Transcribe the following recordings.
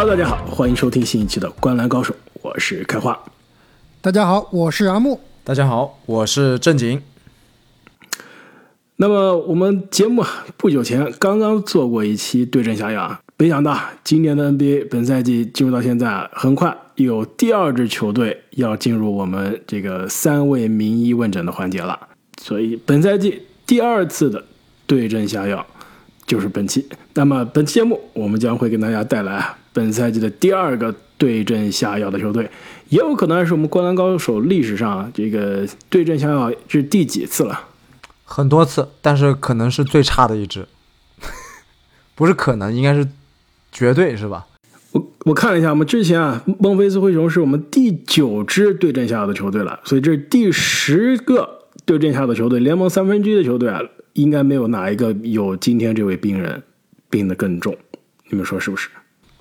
Hello，大家好，欢迎收听新一期的《观澜高手》，我是开花。大家好，我是阿木。大家好，我是正经。那么我们节目不久前刚刚做过一期对症下药啊，没想到今年的 NBA 本赛季进入到现在，很快有第二支球队要进入我们这个三位名医问诊的环节了。所以本赛季第二次的对症下药就是本期。那么本期节目我们将会给大家带来本赛季的第二个对阵下药的球队，也有可能是我们灌篮高手历史上这个对阵下药是第几次了。很多次，但是可能是最差的一支，不是可能，应该是绝对是吧？我我看了一下，我们之前啊，孟菲斯灰熊是我们第九支对阵下的球队了，所以这是第十个对阵下的球队，联盟三分之一的球队啊，应该没有哪一个有今天这位病人病得更重，你们说是不是？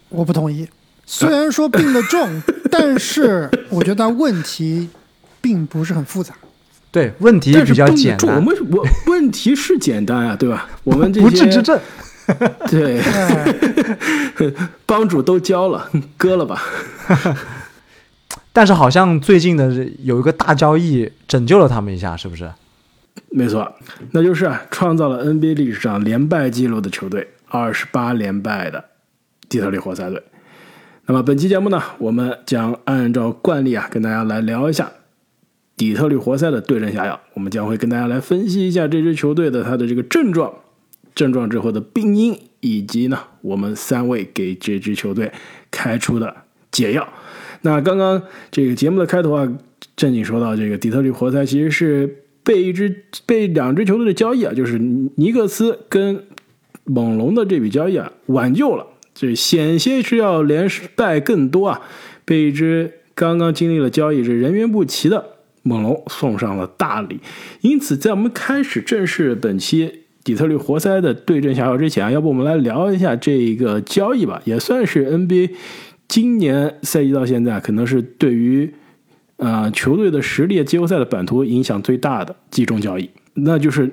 我不同意。虽然说病得重，但是我觉得问题并不是很复杂。对，问题比较简单。我们我问题是简单啊，对吧？我们这些不治之症，对，帮主都交了，割了吧。但是好像最近的有一个大交易拯救了他们一下，是不是？没错，那就是创造了 NBA 历史上连败纪录的球队，二十八连败的底特律活塞队。那么本期节目呢，我们将按照惯例啊，跟大家来聊一下。底特律活塞的对症下药，我们将会跟大家来分析一下这支球队的它的这个症状、症状之后的病因，以及呢我们三位给这支球队开出的解药。那刚刚这个节目的开头啊，正经说到这个底特律活塞其实是被一支被两支球队的交易啊，就是尼克斯跟猛龙的这笔交易啊挽救了，这险些是要连败更多啊，被一支刚刚经历了交易是人员不齐的。猛龙送上了大礼，因此在我们开始正式本期底特律活塞的对阵下药之前啊，要不我们来聊一下这个交易吧，也算是 NBA 今年赛季到现在可能是对于呃球队的实力、季后赛的版图影响最大的集中交易，那就是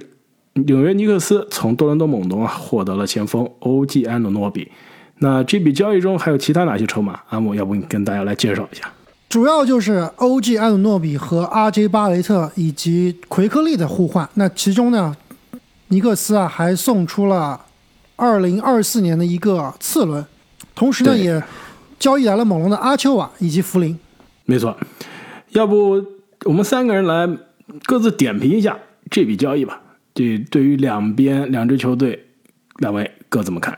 纽约尼克斯从多伦多猛龙啊获得了前锋 OG 安努诺比。那这笔交易中还有其他哪些筹码？阿姆，要不你跟大家来介绍一下？主要就是欧 g 安努诺比和 R.J. 巴雷特以及奎克利的互换。那其中呢，尼克斯啊还送出了2024年的一个次轮，同时呢也交易来了猛龙的阿丘瓦以及福林。没错，要不我们三个人来各自点评一下这笔交易吧。这对于两边两支球队，两位各怎么看？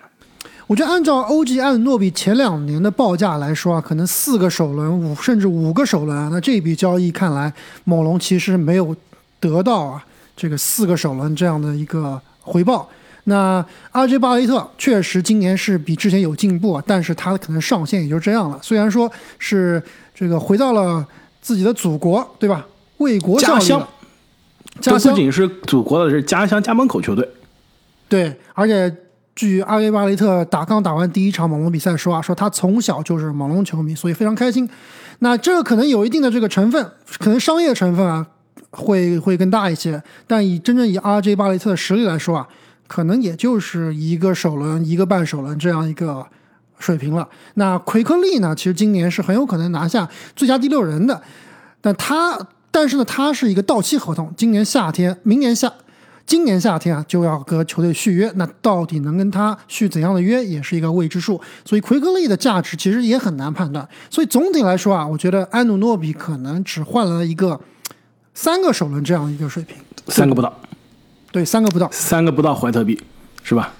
我觉得按照欧吉安诺比前两年的报价来说啊，可能四个首轮五甚至五个首轮啊，那这笔交易看来，猛龙其实没有得到啊这个四个首轮这样的一个回报。那阿 J 巴雷特确实今年是比之前有进步，但是他可能上限也就这样了。虽然说是这个回到了自己的祖国，对吧？为国家乡，家乡不仅是祖国的，是家乡家门口球队。对，而且。据阿维巴雷特打刚打完第一场猛龙比赛说啊，说他从小就是猛龙球迷，所以非常开心。那这个可能有一定的这个成分，可能商业成分啊会会更大一些。但以真正以阿 J 巴雷特的实力来说啊，可能也就是一个首轮、一个半首轮这样一个水平了。那奎克利呢，其实今年是很有可能拿下最佳第六人的，但他但是呢，他是一个到期合同，今年夏天、明年夏。今年夏天啊就要和球队续约，那到底能跟他续怎样的约，也是一个未知数。所以奎克利的价值其实也很难判断。所以总体来说啊，我觉得安努诺比可能只换了一个三个首轮这样一个水平，三个不到，对，三个不到，三个不到怀特币，是吧？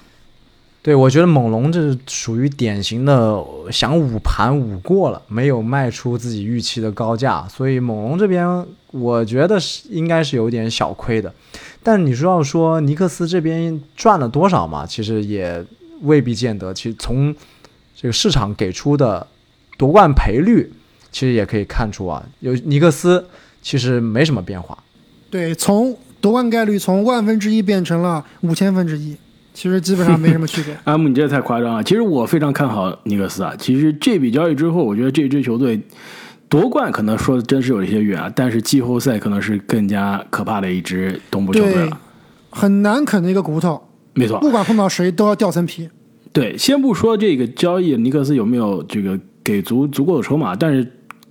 对，我觉得猛龙这属于典型的想捂盘捂过了，没有卖出自己预期的高价，所以猛龙这边我觉得是应该是有点小亏的。但你说要说尼克斯这边赚了多少嘛？其实也未必见得。其实从这个市场给出的夺冠赔率，其实也可以看出啊，有尼克斯其实没什么变化。对，从夺冠概率从万分之一变成了五千分之一，其实基本上没什么区别。阿姆，你这太夸张了。其实我非常看好尼克斯啊。其实这笔交易之后，我觉得这支球队。夺冠可能说的真是有一些远啊，但是季后赛可能是更加可怕的一支东部球队了，很难啃的一个骨头。没错，不管碰到谁都要掉层皮。对，先不说这个交易尼克斯有没有这个给足足够的筹码，但是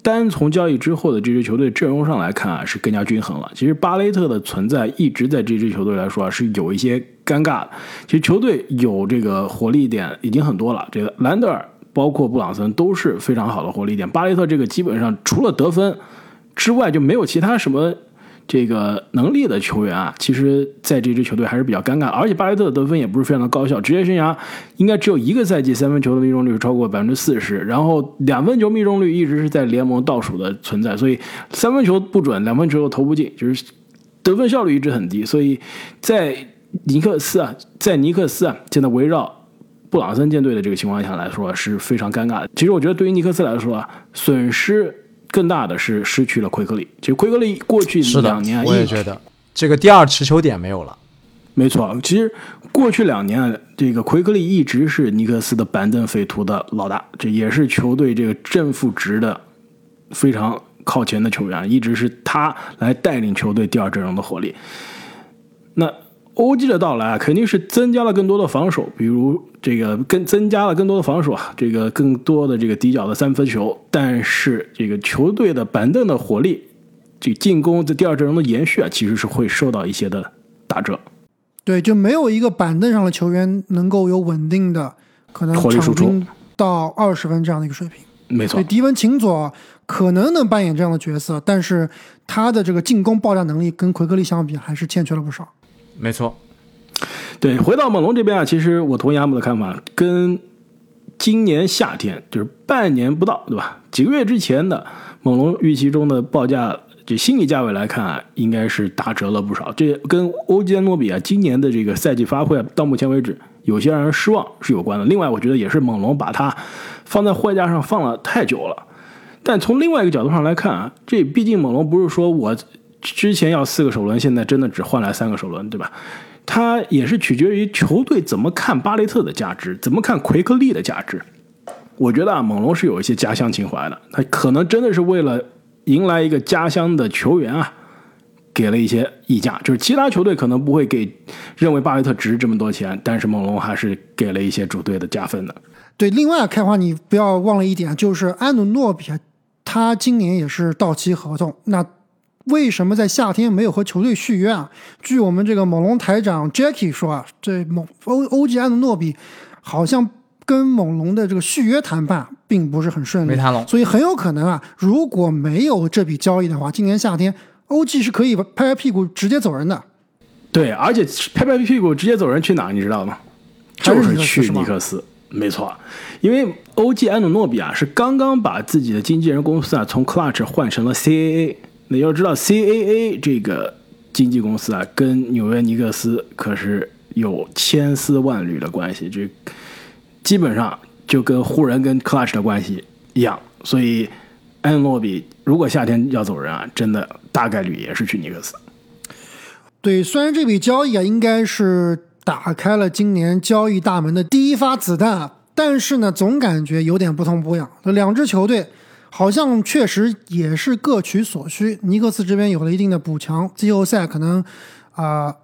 单从交易之后的这支球队阵容上来看啊，是更加均衡了。其实巴雷特的存在一直在这支球队来说啊是有一些尴尬的。其实球队有这个活力点已经很多了，这个兰德尔包括布朗森都是非常好的活力点，巴雷特这个基本上除了得分之外就没有其他什么。这个能力的球员啊，其实在这支球队还是比较尴尬，而且巴雷特的得分也不是非常的高效，职业生涯应该只有一个赛季三分球的命中率超过百分之四十，然后两分球命中率一直是在联盟倒数的存在，所以三分球不准，两分球又投不进，就是得分效率一直很低，所以在尼克斯啊，在尼克斯啊，现在围绕布朗森舰队的这个情况下来说是非常尴尬的。其实我觉得对于尼克斯来说啊，损失。更大的是失去了奎克利。其实奎克利过去两年，我也觉得这个第二持球点没有了。没错，其实过去两年，这个奎克利一直是尼克斯的板凳匪徒的老大，这也是球队这个正负值的非常靠前的球员，一直是他来带领球队第二阵容的火力。那。OG 的到来啊肯定是增加了更多的防守，比如这个更增加了更多的防守啊，这个更多的这个底角的三分球。但是这个球队的板凳的火力，这进攻的第二阵容的延续啊，其实是会受到一些的打折。对，就没有一个板凳上的球员能够有稳定的可能火力输出到二十分这样的一个水平。没错，迪文琴佐可能能扮演这样的角色，但是他的这个进攻爆炸能力跟奎克利相比还是欠缺了不少。没错，对，回到猛龙这边啊，其实我同意阿姆的看法，跟今年夏天就是半年不到，对吧？几个月之前的猛龙预期中的报价，就心理价位来看，应该是打折了不少。这跟欧吉安诺比啊今年的这个赛季发挥，到目前为止有些让人失望是有关的。另外，我觉得也是猛龙把它放在货架上放了太久了。但从另外一个角度上来看啊，这毕竟猛龙不是说我。之前要四个首轮，现在真的只换来三个首轮，对吧？它也是取决于球队怎么看巴雷特的价值，怎么看奎克利的价值。我觉得啊，猛龙是有一些家乡情怀的，他可能真的是为了迎来一个家乡的球员啊，给了一些溢价。就是其他球队可能不会给，认为巴雷特值这么多钱，但是猛龙还是给了一些主队的加分的。对，另外开花，你不要忘了一点，就是安努诺比，他今年也是到期合同，那。为什么在夏天没有和球队续约啊？据我们这个猛龙台长 Jackie 说啊，这猛欧欧吉安的诺比好像跟猛龙的这个续约谈判并不是很顺利，没谈拢，所以很有可能啊，如果没有这笔交易的话，今年夏天欧 G 是可以拍拍屁股直接走人的。对，而且拍拍屁股直接走人去哪？你知道吗？就是去尼克斯，没错，因为欧 G 安努诺比啊是刚刚把自己的经纪人公司啊从 Clutch 换成了 CAA。那要知道，CAA 这个经纪公司啊，跟纽约尼克斯可是有千丝万缕的关系，这基本上就跟湖人跟 Clutch 的关系一样。所以，安诺比如果夏天要走人啊，真的大概率也是去尼克斯。对，虽然这笔交易啊，应该是打开了今年交易大门的第一发子弹，但是呢，总感觉有点不痛不痒。两支球队。好像确实也是各取所需。尼克斯这边有了一定的补强，季后赛可能啊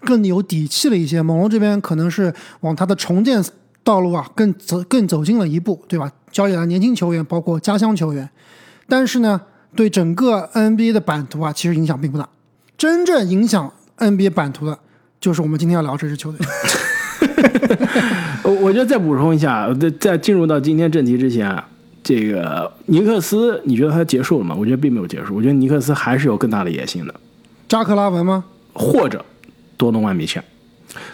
更有底气了一些。猛龙这边可能是往他的重建道路啊更走更走近了一步，对吧？交易了年轻球员，包括家乡球员，但是呢，对整个 NBA 的版图啊，其实影响并不大。真正影响 NBA 版图的，就是我们今天要聊这支球队。我觉得再补充一下，在在进入到今天正题之前啊。这个尼克斯，你觉得他结束了吗？我觉得并没有结束，我觉得尼克斯还是有更大的野心的。扎克拉文吗？或者多诺万米切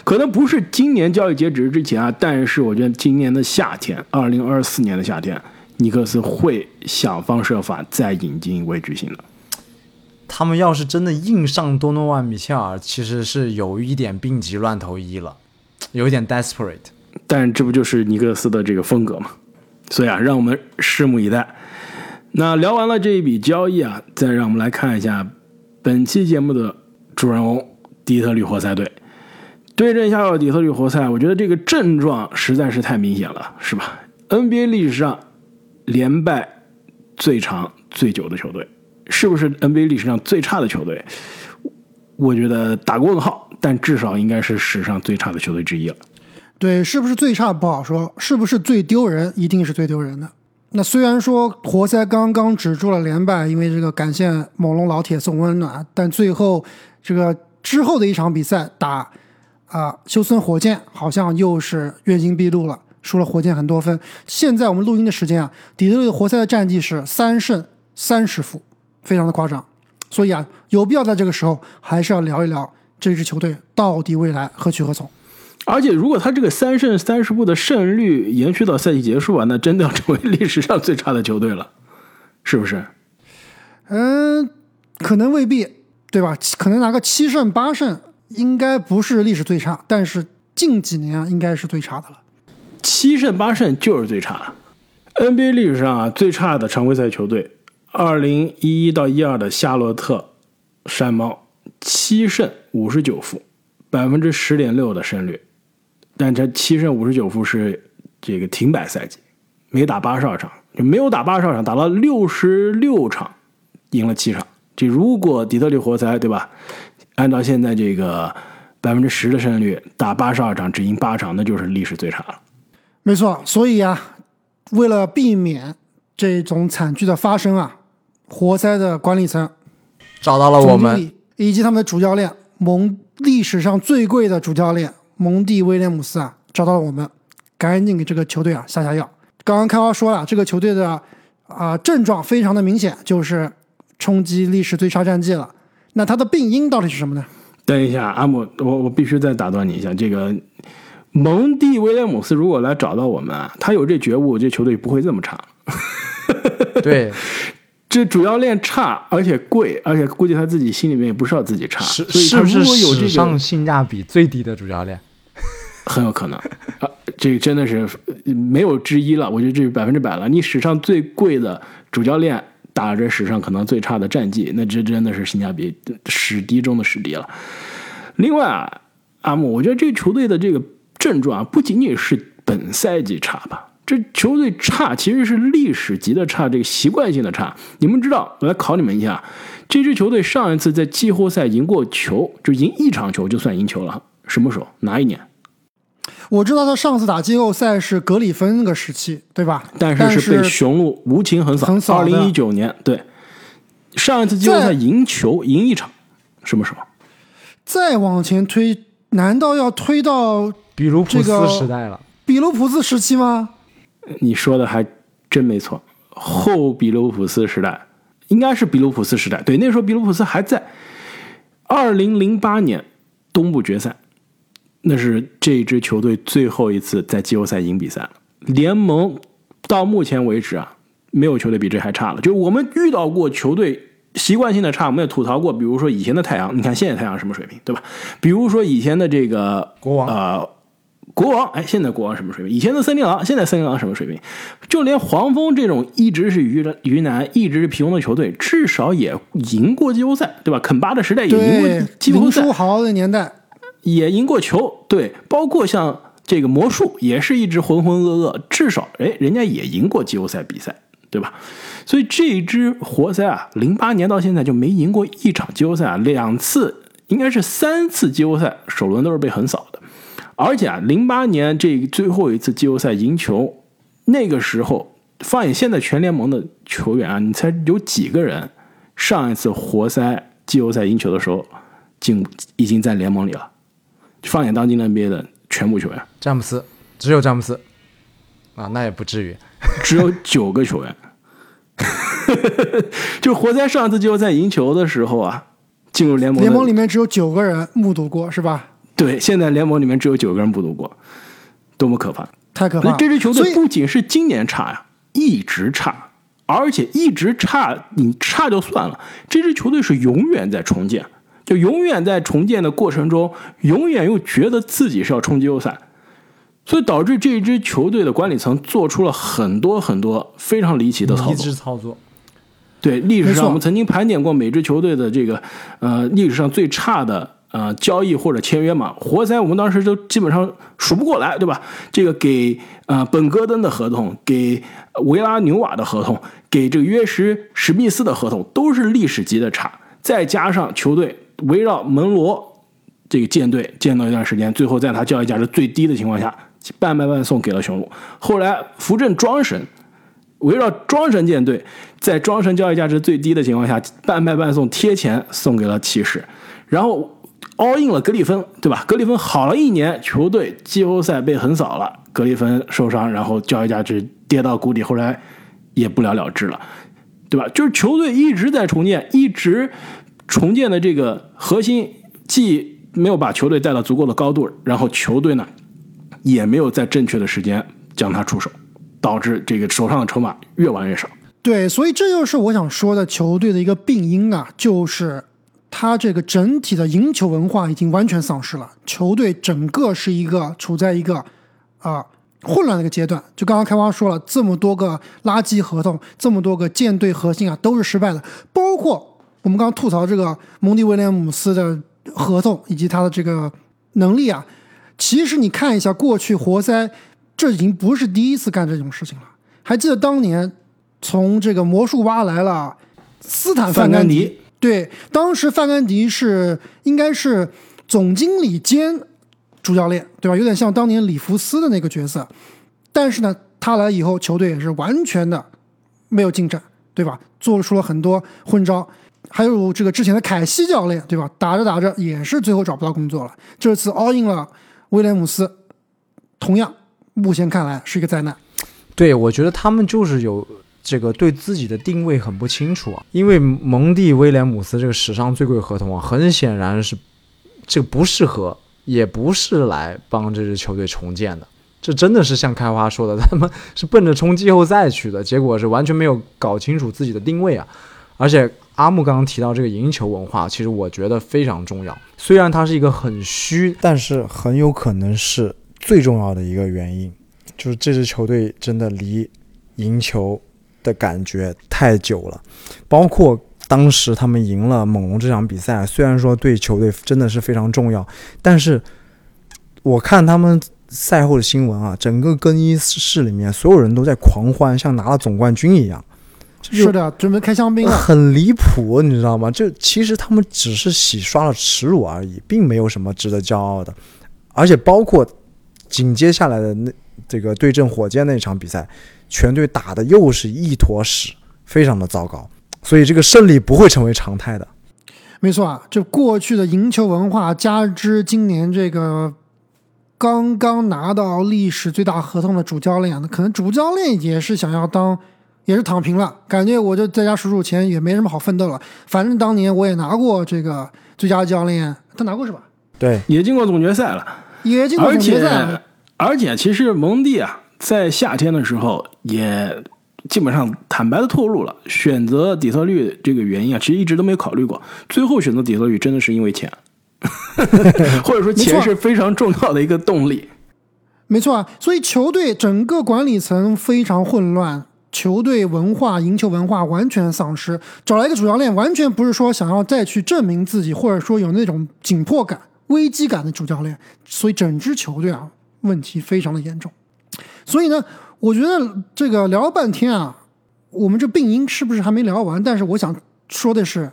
可能不是今年交易截止之前啊，但是我觉得今年的夏天，二零二四年的夏天，尼克斯会想方设法再引进一位巨星的。他们要是真的硬上多诺万米切尔，其实是有一点病急乱投医了，有一点 desperate。但这不就是尼克斯的这个风格吗？所以啊，让我们拭目以待。那聊完了这一笔交易啊，再让我们来看一下本期节目的主人翁——底特律活塞队。对阵一下底特律活塞，我觉得这个症状实在是太明显了，是吧？NBA 历史上连败最长最久的球队，是不是 NBA 历史上最差的球队？我觉得打个问号，但至少应该是史上最差的球队之一了。对，是不是最差不好说，是不是最丢人，一定是最丢人的。那虽然说活塞刚刚止住了连败，因为这个感谢猛龙老铁送温暖，但最后这个之后的一场比赛打啊休斯顿火箭，好像又是原形毕露了，输了火箭很多分。现在我们录音的时间啊，底特律活塞的战绩是三胜三十负，非常的夸张。所以啊，有必要在这个时候还是要聊一聊这支球队到底未来何去何从。而且，如果他这个三胜三十步的胜率延续到赛季结束啊，那真的要成为历史上最差的球队了，是不是？嗯，可能未必，对吧？可能拿个七胜八胜，应该不是历史最差，但是近几年啊，应该是最差的了。七胜八胜就是最差。NBA 历史上啊，最差的常规赛球队，二零一一到一二的夏洛特山猫，七胜五十九负，百分之十点六的胜率。但这七胜五十九负是这个停摆赛季，没打八十二场，就没有打八十二场，打了六十六场，赢了七场。这如果底特律活塞对吧？按照现在这个百分之十的胜率，打八十二场只赢八场，那就是历史最差了。没错，所以啊，为了避免这种惨剧的发生啊，活塞的管理层找到了我们以及他们的主教练蒙历史上最贵的主教练。蒙蒂威廉姆斯啊，找到了我们，赶紧给这个球队啊下下药。刚刚开花说了，这个球队的啊症状非常的明显，就是冲击历史最差战绩了。那他的病因到底是什么呢？等一下，阿姆，我我必须再打断你一下。这个蒙蒂威廉姆斯如果来找到我们啊，他有这觉悟，这球队不会这么差。对，这主教练差，而且贵，而且估计他自己心里面也不知道自己差，是是不是史上性价比最低的主教练？很有可能 啊，这真的是没有之一了。我觉得这是百分之百了。你史上最贵的主教练打着史上可能最差的战绩，那这真的是性价比史低中的史低了。另外啊，阿木，我觉得这球队的这个症状啊，不仅仅是本赛季差吧？这球队差其实是历史级的差，这个习惯性的差。你们知道？我来考你们一下，这支球队上一次在季后赛赢过球，就赢一场球就算赢球了，什么时候？哪一年？我知道他上次打季后赛是格里芬那个时期，对吧？但是是被雄鹿无情横扫。二零一九年，对，上一次季后赛赢球赢一场，什么时候？再往前推，难道要推到比卢普斯时代了？比卢普斯时期吗？你说的还真没错，后比卢普斯时代应该是比卢普斯时代。对，那时候比卢普斯还在。二零零八年东部决赛。那是这支球队最后一次在季后赛赢比赛了。联盟到目前为止啊，没有球队比这还差了。就我们遇到过球队习惯性的差，我们也吐槽过。比如说以前的太阳，你看现在太阳什么水平，对吧？比如说以前的这个国王啊，国王，哎，现在国王什么水平？以前的森林狼，现在森林狼什么水平？就连黄蜂这种一直是鱼鱼腩、一直是平庸的球队，至少也赢过季后赛，对吧？肯巴的时代也赢过季后赛。林书豪的年代。也赢过球，对，包括像这个魔术也是一直浑浑噩噩，至少哎，人家也赢过季后赛比赛，对吧？所以这一支活塞啊，零八年到现在就没赢过一场季后赛啊，两次应该是三次季后赛首轮都是被横扫的，而且啊，零八年这最后一次季后赛赢球，那个时候放眼现在全联盟的球员啊，你猜有几个人上一次活塞季后赛赢球的时候进已经在联盟里了？放眼当今 NBA 的全部球员，詹姆斯只有詹姆斯啊，那也不至于，只有九个球员。就活塞上次季后赛赢球的时候啊，进入联盟，联盟里面只有九个人目睹过，是吧？对，现在联盟里面只有九个人目睹过，多么可怕！太可怕！这支球队不仅是今年差呀，一直差，而且一直差，你差就算了，这支球队是永远在重建。就永远在重建的过程中，永远又觉得自己是要冲击欧赛，所以导致这支球队的管理层做出了很多很多非常离奇的操作。操作。对，历史上我们曾经盘点过每支球队的这个呃历史上最差的呃交易或者签约嘛，活塞我们当时都基本上数不过来，对吧？这个给呃本戈登的合同，给维拉纽瓦的合同，给这个约什史密斯的合同，都是历史级的差，再加上球队。围绕门罗这个舰队建到一段时间，最后在他交易价值最低的情况下半卖半送给了雄鹿。后来扶正庄神围绕庄神舰队，在庄神交易价值最低的情况下，半卖半送贴钱送给了骑士，然后 all in 了格里芬，对吧？格里芬好了一年，球队季后赛被横扫了，格里芬受伤，然后交易价值跌到谷底，后来也不了了之了。对吧？就是球队一直在重建，一直重建的这个核心，既没有把球队带到足够的高度，然后球队呢也没有在正确的时间将他出手，导致这个手上的筹码越玩越少。对，所以这就是我想说的球队的一个病因啊，就是他这个整体的赢球文化已经完全丧失了，球队整个是一个处在一个啊。混乱的一个阶段，就刚刚开花说了，这么多个垃圾合同，这么多个舰队核心啊，都是失败的。包括我们刚刚吐槽这个蒙蒂威廉姆斯的合同以及他的这个能力啊，其实你看一下过去活塞，这已经不是第一次干这种事情了。还记得当年从这个魔术挖来了斯坦范甘迪，对，当时范甘迪是应该是总经理兼。主教练对吧？有点像当年里弗斯的那个角色，但是呢，他来以后，球队也是完全的没有进展，对吧？做出了很多混招，还有这个之前的凯西教练，对吧？打着打着也是最后找不到工作了。这次 all in 了威廉姆斯，同样目前看来是一个灾难。对，我觉得他们就是有这个对自己的定位很不清楚啊，因为蒙蒂威廉姆斯这个史上最贵合同啊，很显然是这个不适合。也不是来帮这支球队重建的，这真的是像开花说的，他们是奔着冲季后赛去的，结果是完全没有搞清楚自己的定位啊！而且阿木刚刚提到这个赢球文化，其实我觉得非常重要。虽然它是一个很虚，但是很有可能是最重要的一个原因，就是这支球队真的离赢球的感觉太久了，包括。当时他们赢了猛龙这场比赛，虽然说对球队真的是非常重要，但是我看他们赛后的新闻啊，整个更衣室里面所有人都在狂欢，像拿了总冠军一样。是的，准备开香槟了，很离谱，你知道吗？就其实他们只是洗刷了耻辱而已，并没有什么值得骄傲的。而且包括紧接下来的那这个对阵火箭那场比赛，全队打的又是一坨屎，非常的糟糕。所以这个胜利不会成为常态的，没错啊，就过去的赢球文化，加之今年这个刚刚拿到历史最大合同的主教练，那可能主教练也是想要当，也是躺平了，感觉我就在家数数钱，也没什么好奋斗了。反正当年我也拿过这个最佳教练，他拿过是吧？对，也进过总决赛了，也进过总决赛。而且其实蒙蒂啊，在夏天的时候也。基本上坦白的透露了，选择底特律这个原因啊，其实一直都没有考虑过。最后选择底特律真的是因为钱，或者说钱是非常重要的一个动力。没错啊，所以球队整个管理层非常混乱，球队文化、赢球文化完全丧失。找来一个主教练，完全不是说想要再去证明自己，或者说有那种紧迫感、危机感的主教练。所以整支球队啊，问题非常的严重。所以呢。我觉得这个聊了半天啊，我们这病因是不是还没聊完？但是我想说的是，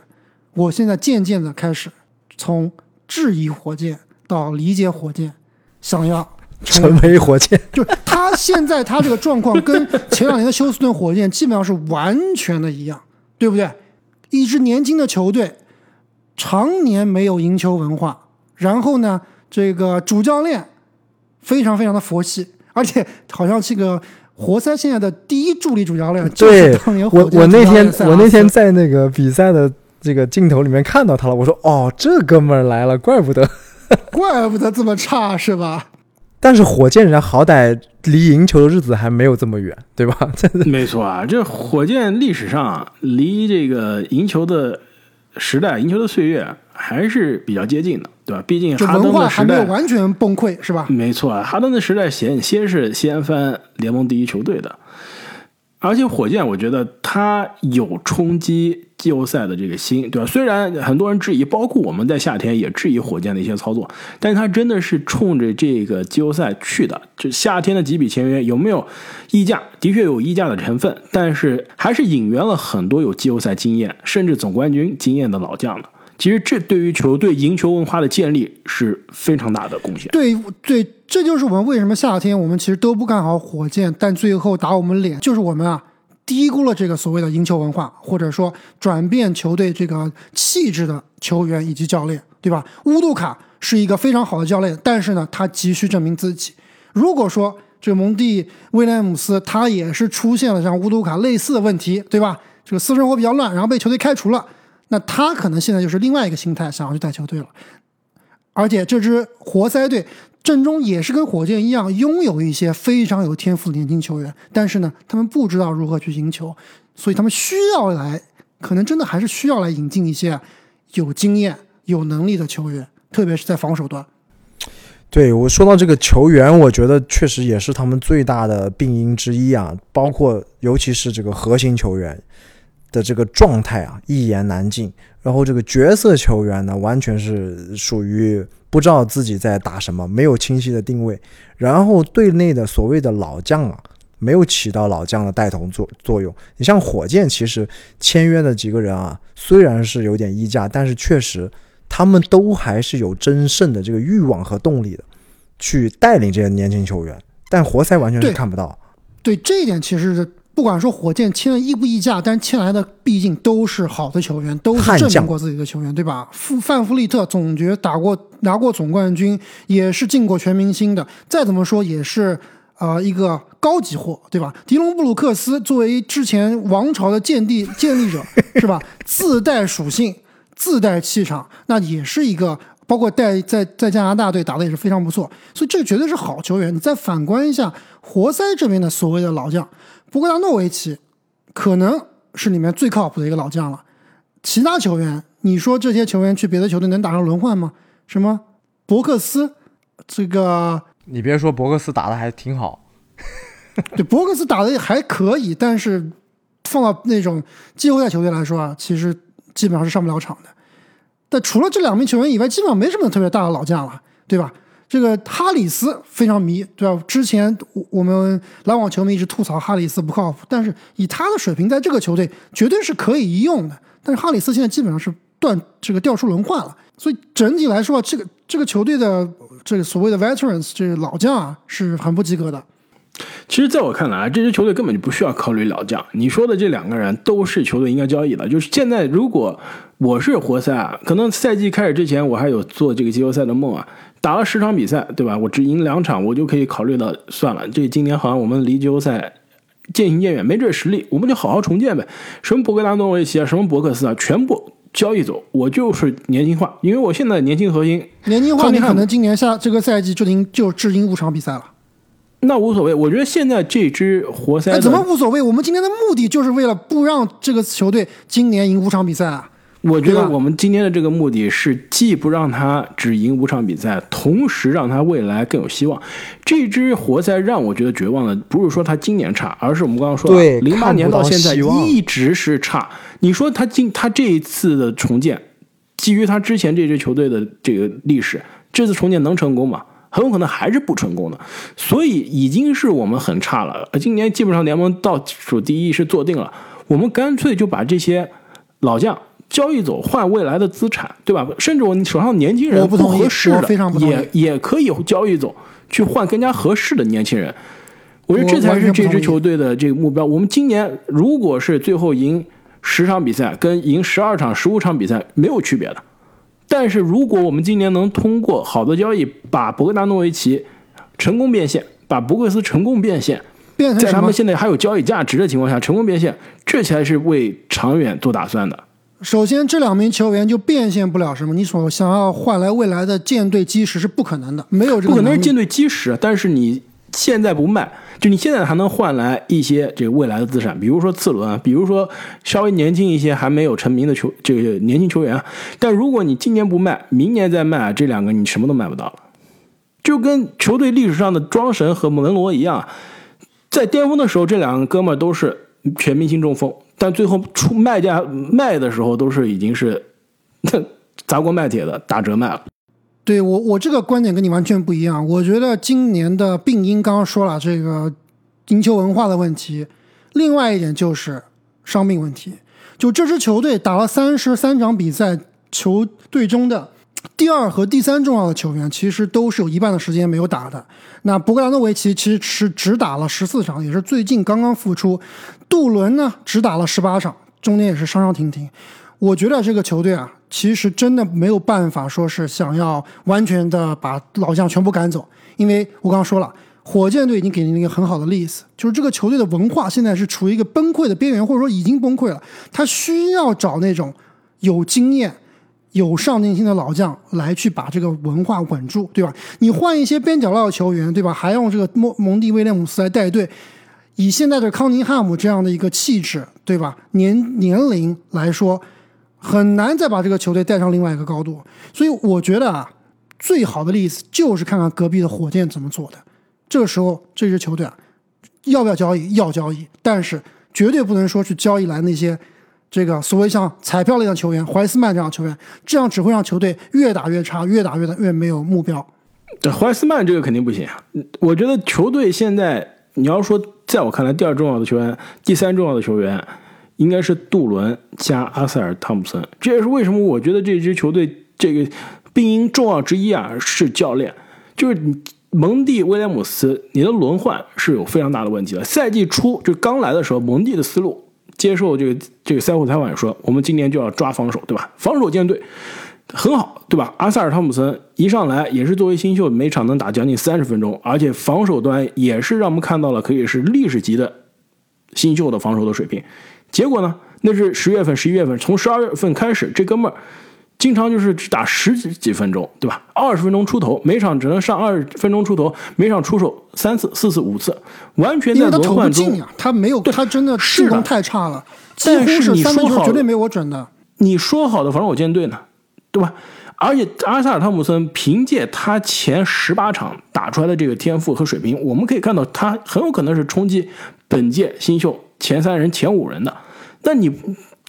我现在渐渐的开始从质疑火箭到理解火箭，想要成为火箭。就是他现在他这个状况跟前两年的休斯顿火箭基本上是完全的一样，对不对？一支年轻的球队，常年没有赢球文化，然后呢，这个主教练非常非常的佛系。而且好像这个活塞现在的第一助理主教练就是当年我我那天我那天在那个比赛的这个镜头里面看到他了，我说哦，这哥们儿来了，怪不得，怪不得这么差是吧？但是火箭人好歹离赢球的日子还没有这么远，对吧？没错啊，这火箭历史上离这个赢球的时代、赢球的岁月还是比较接近的。对吧？毕竟哈登的时代完全崩溃，是吧？没错，啊哈登的时代先先是掀翻联盟第一球队的，而且火箭，我觉得他有冲击季后赛的这个心，对吧？虽然很多人质疑，包括我们在夏天也质疑火箭的一些操作，但他真的是冲着这个季后赛去的。就夏天的几笔签约有没有溢价？的确有溢价的成分，但是还是引援了很多有季后赛经验甚至总冠军经验的老将的。其实这对于球队赢球文化的建立是非常大的贡献。对对，这就是我们为什么夏天我们其实都不看好火箭，但最后打我们脸，就是我们啊低估了这个所谓的赢球文化，或者说转变球队这个气质的球员以及教练，对吧？乌杜卡是一个非常好的教练，但是呢，他急需证明自己。如果说这个蒙蒂威廉姆斯他也是出现了像乌杜卡类似的问题，对吧？这个私生活比较乱，然后被球队开除了，那他可能现在就是另外一个心态，想要去带球队了。而且这支活塞队阵中也是跟火箭一样，拥有一些非常有天赋的年轻球员，但是呢，他们不知道如何去赢球，所以他们需要来，可能真的还是需要来引进一些有经验、有能力的球员，特别是在防守端。对我说到这个球员，我觉得确实也是他们最大的病因之一啊，包括尤其是这个核心球员的这个状态啊，一言难尽。然后这个角色球员呢，完全是属于不知道自己在打什么，没有清晰的定位。然后队内的所谓的老将啊，没有起到老将的带头作作用。你像火箭，其实签约的几个人啊，虽然是有点溢价，但是确实。他们都还是有争胜的这个欲望和动力的，去带领这些年轻球员，但活塞完全是看不到。对这一点，其实不管说火箭签了溢不溢价，但签来的毕竟都是好的球员，都是证明过自己的球员，对吧？范范弗利特总决打过拿过总冠军，也是进过全明星的，再怎么说也是呃一个高级货，对吧？迪隆布鲁克斯作为之前王朝的建立建立者，是吧？自带属性。自带气场，那也是一个，包括带在在加拿大队打的也是非常不错，所以这绝对是好球员。你再反观一下活塞这边的所谓的老将，博格达诺维奇，可能是里面最靠谱的一个老将了。其他球员，你说这些球员去别的球队能打上轮换吗？什么伯克斯，这个你别说伯克斯打的还挺好，对伯克斯打的还可以，但是放到那种季后赛球队来说啊，其实。基本上是上不了场的，但除了这两名球员以外，基本上没什么特别大的老将了，对吧？这个哈里斯非常迷，对吧？之前我们篮网球迷一直吐槽哈里斯不靠谱，但是以他的水平，在这个球队绝对是可以一用的。但是哈里斯现在基本上是断这个调出轮换了，所以整体来说，这个这个球队的这个所谓的 veterans 这老将啊，是很不及格的。其实，在我看来，这支球队根本就不需要考虑老将。你说的这两个人都是球队应该交易的。就是现在，如果我是活塞啊，可能赛季开始之前，我还有做这个季后赛的梦啊。打了十场比赛，对吧？我只赢两场，我就可以考虑到算了。这今年好像我们离季后赛渐行渐远，没这实力，我们就好好重建呗。什么博格达诺维奇啊，什么博克斯啊，全部交易走。我就是年轻化，因为我现在年轻核心，年轻化，你可能今年下这个赛季就赢就只赢五场比赛了。那无所谓，我觉得现在这支活塞怎么无所谓？我们今天的目的就是为了不让这个球队今年赢五场比赛啊！我觉得我们今天的这个目的是既不让他只赢五场比赛，同时让他未来更有希望。这支活塞让我觉得绝望的不是说他今年差，而是我们刚刚说的零八年到现在一直是差。你说他今他这一次的重建，基于他之前这支球队的这个历史，这次重建能成功吗？很有可能还是不成功的，所以已经是我们很差了。今年基本上联盟倒数第一是坐定了，我们干脆就把这些老将交易走，换未来的资产，对吧？甚至我手上年轻人不合适的，也也可以交易走，去换更加合适的年轻人。我觉得这才是这支球队的这个目标。我们今年如果是最后赢十场比赛，跟赢十二场、十五场比赛没有区别的。但是，如果我们今年能通过好的交易，把博格达诺维奇成功变现，把博克斯成功变现，在他们现在还有交易价值的情况下成功变现，这才是为长远做打算的。首先，这两名球员就变现不了什么，你所想要换来未来的舰队基石是不可能的，没有这个。不可能是舰队基石，但是你现在不卖。就你现在还能换来一些这个未来的资产，比如说次轮，比如说稍微年轻一些还没有成名的球，这个年轻球员。但如果你今年不卖，明年再卖，这两个你什么都买不到了。就跟球队历史上的庄神和门罗一样，在巅峰的时候，这两个哥们儿都是全明星中锋，但最后出卖价卖的时候，都是已经是 砸锅卖铁的打折卖了。对我，我这个观点跟你完全不一样。我觉得今年的病因刚刚说了这个赢球文化的问题，另外一点就是伤病问题。就这支球队打了三十三场比赛，球队中的第二和第三重要的球员，其实都是有一半的时间没有打的。那博格兰诺维奇其实是只打了十四场，也是最近刚刚复出。杜伦呢，只打了十八场，中间也是伤伤停停。我觉得这个球队啊，其实真的没有办法说是想要完全的把老将全部赶走，因为我刚刚说了。火箭队已经给了一个很好的例子，就是这个球队的文化现在是处于一个崩溃的边缘，或者说已经崩溃了。他需要找那种有经验、有上进心的老将来去把这个文化稳住，对吧？你换一些边角料球员，对吧？还用这个蒙蒙蒂威廉姆斯来带队，以现在的康宁汉姆这样的一个气质，对吧？年年龄来说，很难再把这个球队带上另外一个高度。所以我觉得啊，最好的例子就是看看隔壁的火箭怎么做的。这个时候，这支球队啊，要不要交易？要交易，但是绝对不能说去交易来那些这个所谓像彩票类的球员，怀斯曼这样的球员，这样只会让球队越打越差，越打越越没有目标。对，怀斯曼这个肯定不行。我觉得球队现在，你要说在我看来，第二重要的球员，第三重要的球员，应该是杜伦加阿塞尔·汤普森。这也是为什么我觉得这支球队这个病因重要之一啊，是教练，就是。蒙蒂威廉姆斯，你的轮换是有非常大的问题的。赛季初就刚来的时候，蒙蒂的思路，接受这个这个赛后采访说，我们今年就要抓防守，对吧？防守舰队很好，对吧？阿塞尔汤普森一上来也是作为新秀，每场能打将近三十分钟，而且防守端也是让我们看到了可以是历史级的新秀的防守的水平。结果呢，那是十月份、十一月份，从十二月份开始，这哥们儿。经常就是只打十几几分钟，对吧？二十分钟出头，每场只能上二十分钟出头，每场出手三次、四次、五次，完全在轮换中。他没有，他真的是攻太差了，几乎是三分球绝对没我准的。你说好的防守舰队呢，对吧？而且阿萨尔汤姆森凭借他前十八场打出来的这个天赋和水平，我们可以看到他很有可能是冲击本届新秀前三人、前五人的。但你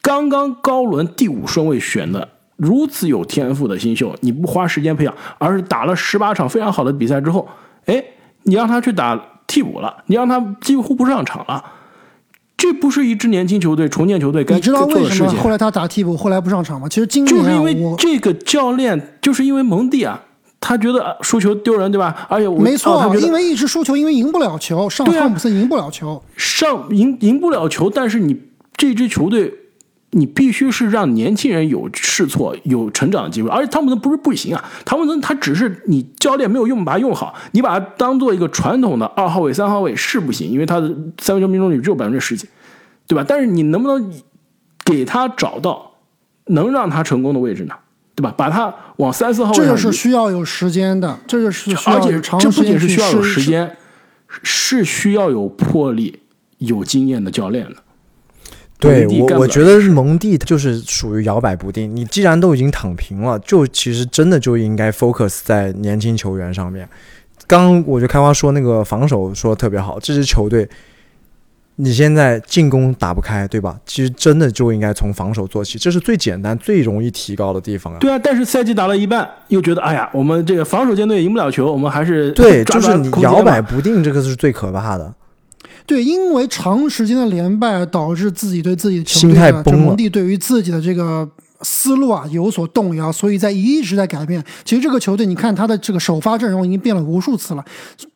刚刚高轮第五顺位选的。如此有天赋的新秀，你不花时间培养，而是打了十八场非常好的比赛之后，哎，你让他去打替补了，你让他几乎不上场了，这不是一支年轻球队、重建球队该做的事情。你知道为什么后来他打替补，后来不上场吗？其实今年就是因为这个教练，就是因为蒙蒂啊，他觉得输球丢人，对吧？而且我没错，因为一直输球，因为赢不了球，上汤普森赢不了球，上赢赢不了球，但是你这支球队。你必须是让年轻人有试错、有成长的机会，而且汤普森不是不行啊，汤普森他只是你教练没有用把他用好，你把他当做一个传统的二号位、三号位是不行，因为他的三分球命中率只有百分之十几，对吧？但是你能不能给他找到能让他成功的位置呢？对吧？把他往三四号位，这个是需要有时间的，这个是而且这不仅是需要有时间，是需要有魄力、有经验的教练的。对我，我觉得是蒙蒂就是属于摇摆不定。你既然都已经躺平了，就其实真的就应该 focus 在年轻球员上面。刚我就开花说那个防守说的特别好，这支球队你现在进攻打不开，对吧？其实真的就应该从防守做起，这是最简单、最容易提高的地方啊。对啊，但是赛季打了一半，又觉得哎呀，我们这个防守舰队赢不了球，我们还是对，就是你摇摆不定，这个是最可怕的。对，因为长时间的连败导致自己对自己的球队的蒙蒂对于自己的这个思路啊有所动摇，所以在一直在改变。其实这个球队，你看他的这个首发阵容已经变了无数次了。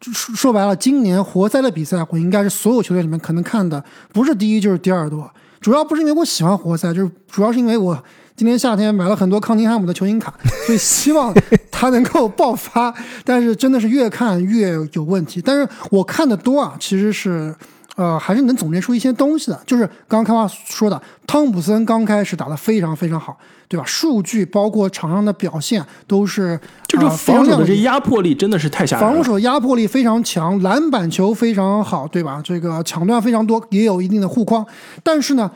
说说白了，今年活塞的比赛，我应该是所有球队里面可能看的不是第一就是第二多。主要不是因为我喜欢活塞，就是主要是因为我。今年夏天买了很多康宁汉姆的球星卡，所以希望他能够爆发。但是真的是越看越有问题。但是我看的多啊，其实是，呃，还是能总结出一些东西的。就是刚刚开话说的，汤普森刚开始打得非常非常好，对吧？数据包括场上的表现都是，就是防守的这压迫力真的是太吓人。防守压迫力非常强，篮板球非常好，对吧？这个抢断非常多，也有一定的护框。但是呢，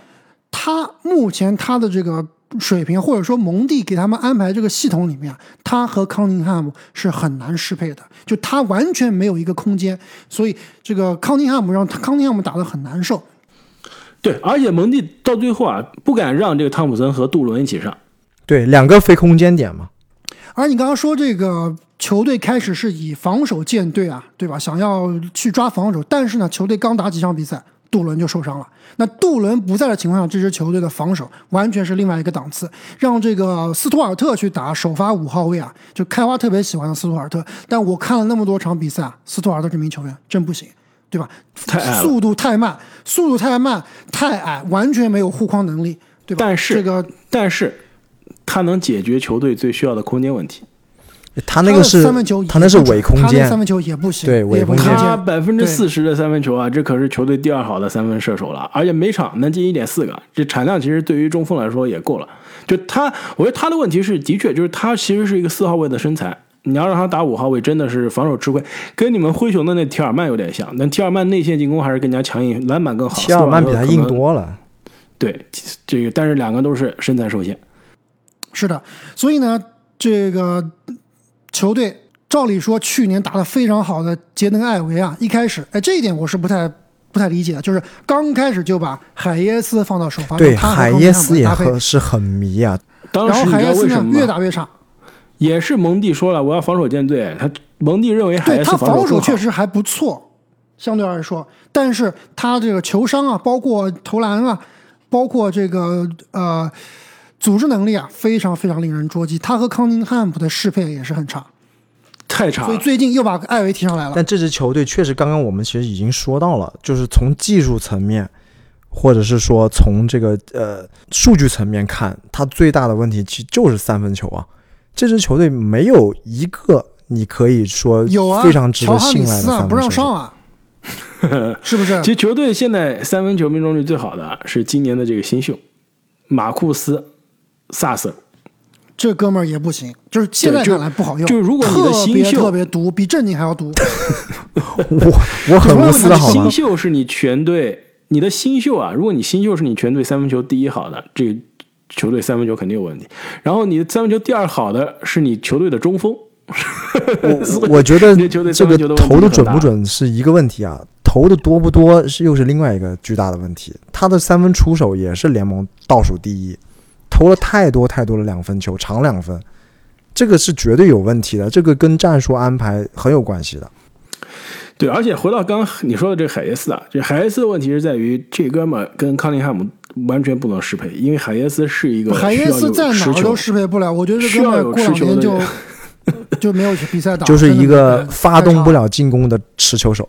他目前他的这个。水平或者说蒙蒂给他们安排这个系统里面，他和康宁汉姆是很难适配的，就他完全没有一个空间，所以这个康宁汉姆让康宁汉姆打得很难受。对，而且蒙蒂到最后啊，不敢让这个汤普森和杜伦一起上，对，两个非空间点嘛。而你刚刚说这个球队开始是以防守建队啊，对吧？想要去抓防守，但是呢，球队刚打几场比赛。杜伦就受伤了。那杜伦不在的情况下，这支球队的防守完全是另外一个档次。让这个斯图尔特去打首发五号位啊，就开花特别喜欢的斯图尔特。但我看了那么多场比赛啊，斯图尔特这名球员真不行，对吧？太矮速度太慢，速度太慢，太矮，完全没有护框能力，对吧？但是这个但是他能解决球队最需要的空间问题。他那个是三分球他那是伪空间他那三，分球也不行，对伪空间他百分之四十的三分球啊，这可是球队第二好的三分射手了，而且每场能进一点四个，这产量其实对于中锋来说也够了。就他，我觉得他的问题是，的确就是他其实是一个四号位的身材，你要让他打五号位，真的是防守吃亏，跟你们灰熊的那提尔曼有点像。但提尔曼内线进攻还是更加强硬，篮板更好。提尔曼比他硬。多了。对，这个但是两个都是身材受限。是的，所以呢，这个球队照理说去年打得非常好的杰登艾维啊，一开始，哎，这一点我是不太不太理解的，就是刚开始就把海耶斯放到首发，对，他海耶斯也搭配很是很迷啊。当然后海耶斯呢？越打越差，也是蒙蒂说了，我要防守舰队。他蒙蒂认为海耶斯对他防守确实还不错，相对来说，但是他这个球商啊，包括投篮啊，包括这个呃组织能力啊，非常非常令人捉急。他和康宁汉姆的适配也是很差，太差所以。最近又把艾维提上来了。但这支球队确实，刚刚我们其实已经说到了，就是从技术层面，或者是说从这个呃数据层面看，他最大的问题其实就是三分球啊。这支球队没有一个你可以说有啊，非常值得信赖的斯啊，不三分球手。让上啊，是不是其？实球队现在三分球命中率最好的是今年的这个新秀马库斯·萨瑟。这哥们儿也不行，就是现在看来不好用。就是如果你的新特别秀特别毒，比正经还要毒。我我很无私的好吗新？秀是你全队，你的新秀啊，如果你新秀是你全队三分球第一好的，这个球队三分球肯定有问题。然后你的三分球第二好的是你球队的中锋。我我觉得这个投的准不准是一个问题啊，投的多不多是又是另外一个巨大的问题。他的三分出手也是联盟倒数第一，投了太多太多的两分球，长两分，这个是绝对有问题的，这个跟战术安排很有关系的。对，而且回到刚刚你说的这个海耶斯啊，这海耶斯的问题是在于这哥们儿跟康宁汉姆完全不能适配，因为海耶斯是一个海耶斯在哪儿都适配不了，我觉得这需要有哥们儿过两就 就没有比赛打，就是一个 发动不了进攻的持球手。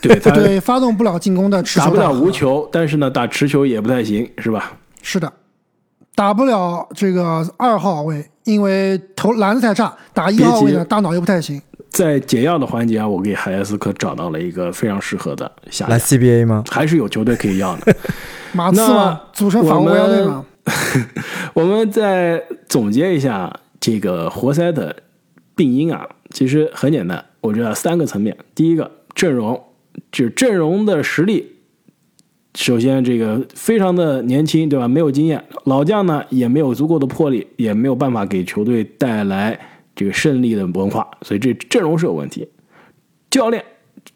对，对发动不了进攻的持打不了无球，但是呢打持球也不太行，是吧？是的，打不了这个二号位，因为投篮子太差，打一号位呢大脑又不太行。在解药的环节啊，我给海耶斯科找到了一个非常适合的下来，CBA 吗？还是有球队可以要的。马刺吗，组成法国国家队吗，我们再总结一下这个活塞的病因啊，其实很简单，我觉得三个层面。第一个阵容，就是阵容的实力。首先，这个非常的年轻，对吧？没有经验，老将呢也没有足够的魄力，也没有办法给球队带来这个胜利的文化，所以这阵容是有问题。教练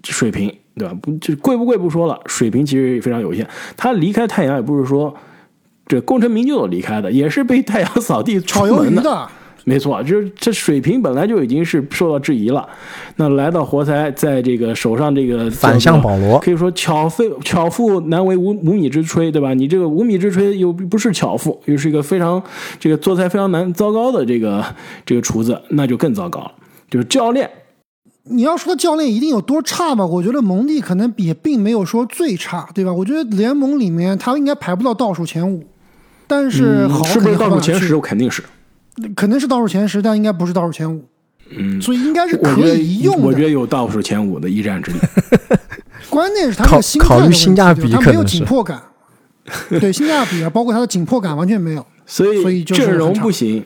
水平，对吧？不，就贵不贵不说了，水平其实也非常有限。他离开太阳也不是说这功成名就离开的，也是被太阳扫地出门的。没错，就是这水平本来就已经是受到质疑了。那来到活塞，在这个手上这个反向保罗可以说巧妇巧妇难为无无米之炊，对吧？你这个无米之炊又不是巧妇，又是一个非常这个做菜非常难糟糕的这个这个厨子，那就更糟糕了。就是教练，你要说他教练一定有多差吧？我觉得蒙蒂可能也并没有说最差，对吧？我觉得联盟里面他应该排不到倒数前五，但是嗯好是不是倒数前十？肯定是。肯定是倒数前十，但应该不是倒数前五，嗯，所以应该是可我觉得以用我觉得。有倒数前五的一战之力。关键是他这考个心态的考虑性价比他没有紧迫感，对性价比啊，包括他的紧迫感完全没有。所所以阵容不行，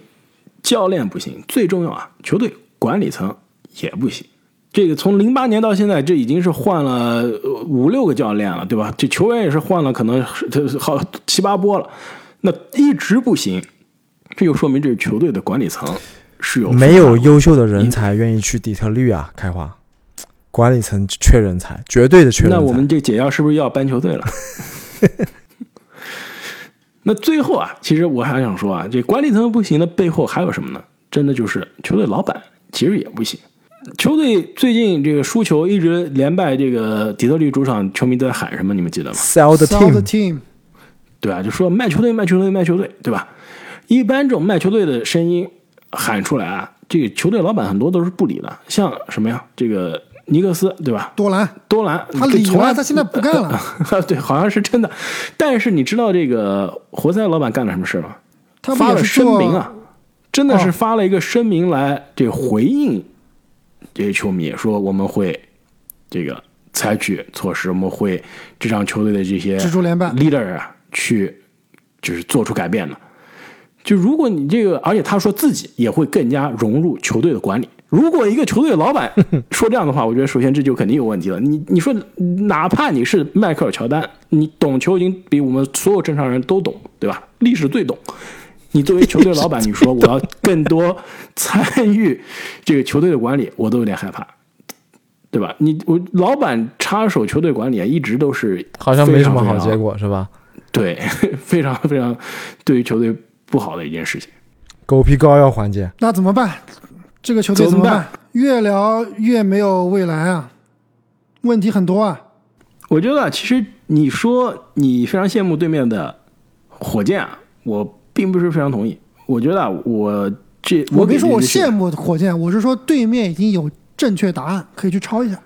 教练不行，最重要啊，球队管理层也不行。这个从零八年到现在，这已经是换了呃五六个教练了，对吧？这球员也是换了，可能是这好七八波了，那一直不行，这就说明这个球队的管理层是有没有优秀的人才愿意去底特律啊，开花。管理层缺人才，绝对的缺人才。那我们这解药是不是要搬球队了？那最后啊，其实我还想说啊，这管理层不行的背后还有什么呢？真的就是球队老板其实也不行。球队最近这个输球一直连败，这个底特律主场球迷都在喊什么？你们记得吗？Sell the team，team，对啊，就说卖球队、卖球队、卖球队，对吧？一般这种卖球队的声音喊出来啊，这个球队老板很多都是不理的，像什么呀？这个尼克斯，对吧？多兰，多兰，他理从来了，他现在不干了，对，好像是真的。但是你知道这个活塞老板干了什么事吗？他发了声明啊，真的是哦发了一个声明来这个回应这些球迷，说我们会这个采取措施，我们会这场球队的这些蜘蛛联办 leader 啊，去就是做出改变的。就如果你这个，而且他说自己也会更加融入球队的管理。如果一个球队的老板 说这样的话，我觉得首先这就肯定有问题了。你你说，哪怕你是迈克尔乔丹，你懂球已经比我们所有正常人都懂，对吧？历史最懂。你作为球队老板，你说我要更多参与这个球队的管理，我都有点害怕，对吧？你我老板插手球队管理啊，一直都是好像没什么好结果是吧？对，非常非常对于球队不好的一件事情。狗皮膏药环节，那怎么办？这个球队怎么办么办？越聊越没有未来啊，问题很多啊。我觉得啊其实你说你非常羡慕对面的火箭啊，我并不是非常同意。我觉得啊我这我没说我羡慕火箭，我是说对面已经有正确答案，可以去抄一下。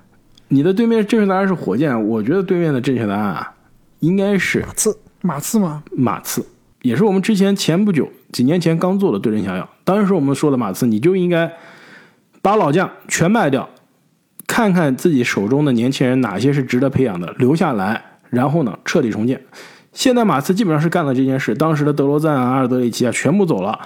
你的对面正确答案是火箭，我觉得对面的正确答案啊应该是马刺马刺吗，马刺，也是我们之前前不久几年前刚做的对症下药。当时我们说的马刺，你就应该把老将全卖掉，看看自己手中的年轻人哪些是值得培养的，留下来，然后呢彻底重建。现在马刺基本上是干了这件事，当时的德罗赞啊、阿尔德里奇啊全部走了，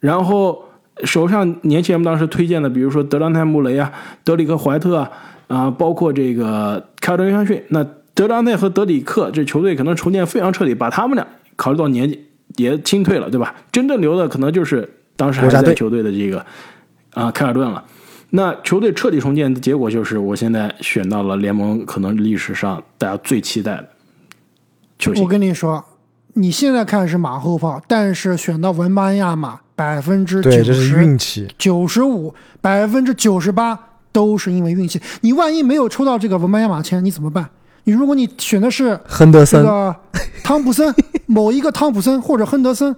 然后手上年轻人们当时推荐的，比如说德朗泰·穆雷啊、德里克·怀特啊，啊、包括这个凯尔特·约翰逊，那德朗泰和德里克这球队可能重建非常彻底，把他们俩考虑到年纪也清退了，对吧？真正留的可能就是当时还在球队的这个啊凯尔顿了。那球队彻底重建的结果就是，我现在选到了联盟可能历史上大家最期待的球星我。跟你说，你现在看是马后炮，但是选到文班亚马百分之九十、运气。九十五、百分之九十八都是因为运气。你万一没有抽到这个文班亚马签，你怎么办？你如果你选的是亨德森，这个汤普森，某一个汤普森或者亨德森，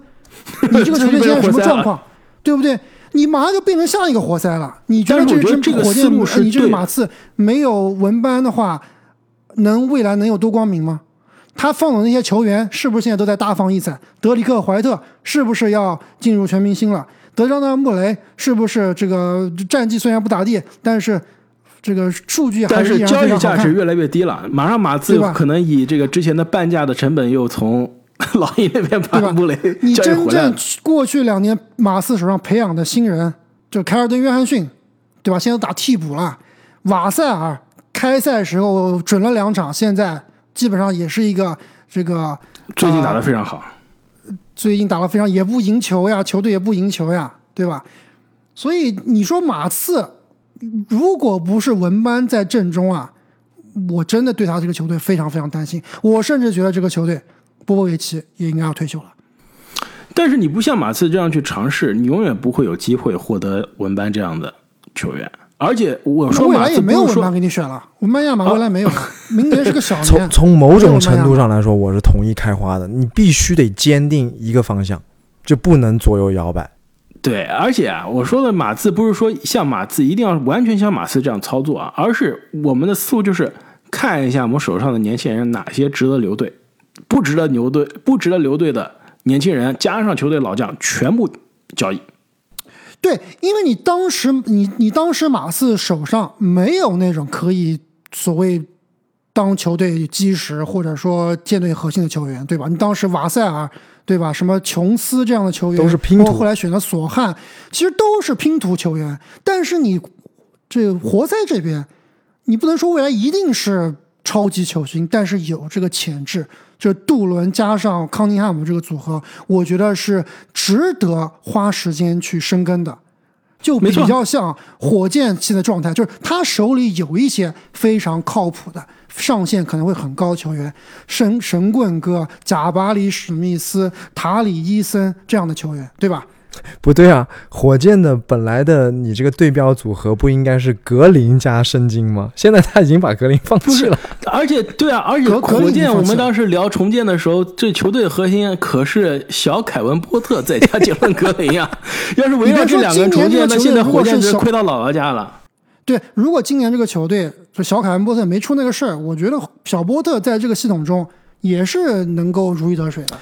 你这个 球队现在什么状况，对不对？你马上就变成下一个活塞了。你觉得但是我觉得支火箭路你这个马刺没有文班的话，能未来能有多光明吗？他放的那些球员是不是现在都在大放异彩？德里克·怀特是不是要进入全明星了？德章的穆雷是不是这个战绩虽然不咋地，但是这个数据还但是交易。价值越来越低了，马上马刺可能以这个之前的半价的成本又从 老鹰那边把对吧布雷你真正。过去两年马刺手上培养的新人，就凯尔顿·约翰逊，对吧？现在打替补了。瓦塞尔开赛时候准了两场，现在基本上也是一个这个最近打得非常好，最近打得非常也不赢球呀，球队也不赢球呀，对吧？所以你说马刺，如果不是文班在阵中啊，我真的对他这个球队非常非常担心。我甚至觉得这个球队波波维奇也应该要退休了。但是你不像马刺这样去尝试，你永远不会有机会获得文班这样的球员。而且我说马未来也没有文班给你选了，文班亚马未来没有，明年是个小 从年。从某种程度上来说，我是同意开花的。你必须得坚定一个方向，就不能左右摇摆。对，而且啊，我说的马刺不是说像马刺一定要完全像马刺这样操作啊，而是我们的思路就是看一下我们手上的年轻人哪些值得留队，不值得留队不值得留队的年轻人，加上球队老将全部交易。对，因为你当时你你当时马刺手上没有那种可以所谓当球队基石或者说舰队核心的球员，对吧？你当时瓦塞尔，对吧？什么琼斯这样的球员都是拼图包括后来选的索汉，其实都是拼图球员。但是你这活塞这边，你不能说未来一定是超级球星，但是有这个潜质。就杜伦加上康宁汉姆这个组合，我觉得是值得花时间去深耕的。就比较像火箭现在状态，就是他手里有一些非常靠谱的上限可能会很高球员，神神棍哥、贾巴里史密斯、塔里伊森这样的球员，对吧？不对啊，火箭的本来的你这个对标组合不应该是格林加申京吗？现在他已经把格林放弃了。而且对啊，而且火箭，我们当时聊重建的时候，这球队核心可是小凯文波特再加杰伦格林呀。要是围绕这两个人重建，那现在火箭就亏到姥姥家了。对，如果今年这个球队就小凯文波特没出那个事儿，我觉得小波特在这个系统中也是能够如鱼得水的。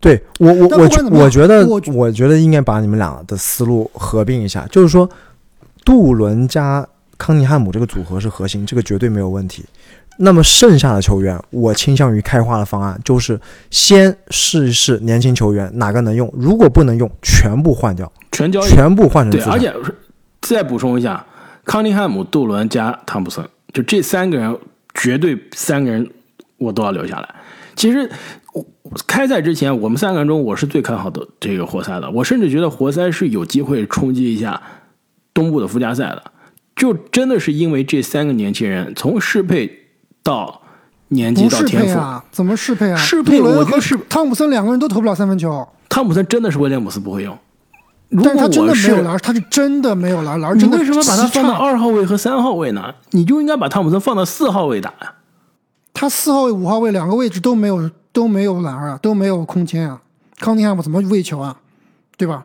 对我我我我觉得我我觉得应该把你们俩的思路合并一下，就是说杜伦加康尼汉姆这个组合是核心，这个绝对没有问题。那么剩下的球员，我倾向于开花的方案就是先试一试年轻球员哪个能用，如果不能用，全部换掉，全交易全部换成对。而且再补充一下，康尼汉姆、杜伦加汤普森，就这三个人，绝对三个人我都要留下来。其实我开赛之前，我们三个人中我是最看好的这个活塞的，我甚至觉得活塞是有机会冲击一下东部的附加赛的。就真的是因为这三个年轻人，从适配到年纪到天赋？怎么适配啊？适配我觉得是汤普森两个人都投不了三分球，汤普森真的是威廉姆斯不会用。如果但是他真的没有篮，他是真的没有篮，篮你真的为什么把他放到差二号位和三号位呢？你就应该把汤普森放到四号位打呀。他四号位、五号位两个位置都没有都没有篮啊，都没有空间啊。康尼汉姆怎么喂球啊？对吧？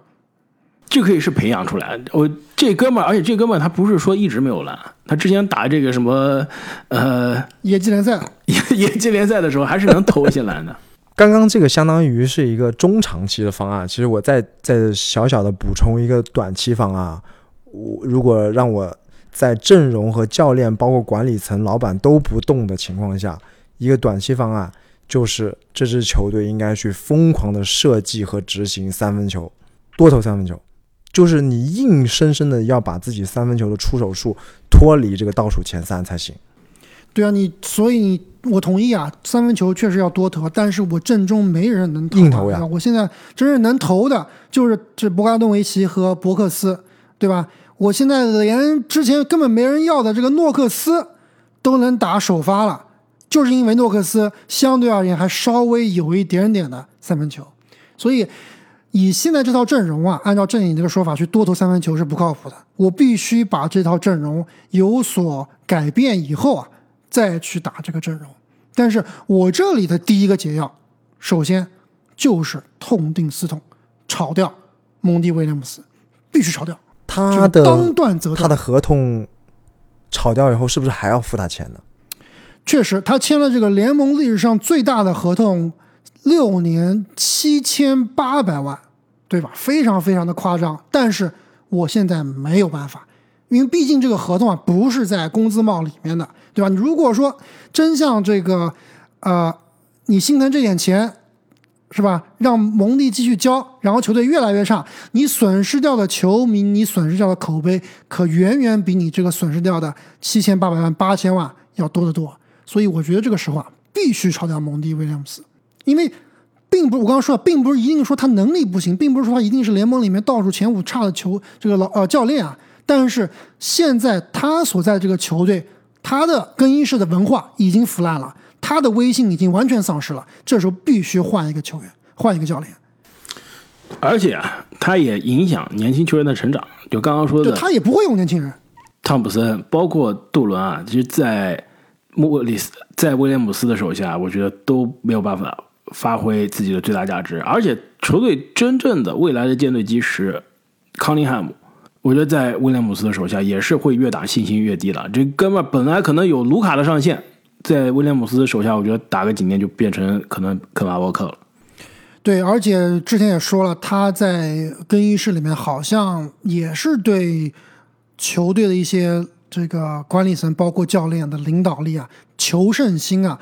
这可以是培养出来的。我这哥们儿，而且这哥们儿他不是说一直没有篮，他之前打这个什么呃野鸡联赛，野 野鸡联赛的时候，还是能投一些篮的。刚刚这个相当于是一个中长期的方案，其实我再再小小的补充一个短期方案啊。我如果让我在阵容和教练，包括管理层、老板都不动的情况下，一个短期方案就是这支球队应该去疯狂的设计和执行三分球，多投三分球，就是你硬生生的要把自己三分球的出手数脱离这个倒数前三才行。对啊，你所以你我同意啊，三分球确实要多投，但是我阵中没人能投、啊，硬投呀我现在真正能投的就是这博格拉顿维奇和伯克斯，对吧？我现在连之前根本没人要的这个诺克斯都能打首发了，就是因为诺克斯相对而言还稍微有一点点的三分球，所以以现在这套阵容啊，按照正经这个说法去多投三分球是不靠谱的。我必须把这套阵容有所改变以后啊，再去打这个阵容。但是我这里的第一个解药，首先就是痛定思痛，炒掉蒙蒂威廉姆斯，必须炒掉。他的当断则断。他的合同炒掉以后，是不是还要付他钱呢？确实，他签了这个联盟历史上最大的合同，六年七千八百万，对吧？非常非常的夸张。但是我现在没有办法，因为毕竟这个合同啊不是在工资帽里面的，对吧？你如果说真像这个，呃，你心疼这点钱，是吧？让蒙蒂继续交，然后球队越来越差，你损失掉的球迷，你损失掉的口碑，可远远比你这个损失掉的七千八百万、八千万要多得多。所以我觉得这个时候啊，必须炒掉蒙蒂威廉姆斯，因为并不是我刚刚说了，并不是一定说他能力不行，并不是说他一定是联盟里面倒数前五差的球这个老呃教练啊。但是现在他所在这个球队，他的更衣室的文化已经腐烂了，他的威信已经完全丧失了。这时候必须换一个球员，换一个教练。而且啊，他也影响年轻球员的成长。就刚刚说对的，他也不会用年轻人。汤普森，包括杜伦啊，其实，在莫里斯在威廉姆斯的手下，我觉得都没有办法发挥自己的最大价值。而且，球队真正的未来的舰队基石康宁汉姆，我觉得在威廉姆斯的手下也是会越打信心越低的。这哥们本来可能有卢卡的上限，在威廉姆斯的手下，我觉得打个几年就变成可能肯瓦沃克了。对，而且之前也说了，他在更衣室里面好像也是对球队的一些这个管理层，包括教练的领导力啊、求胜心啊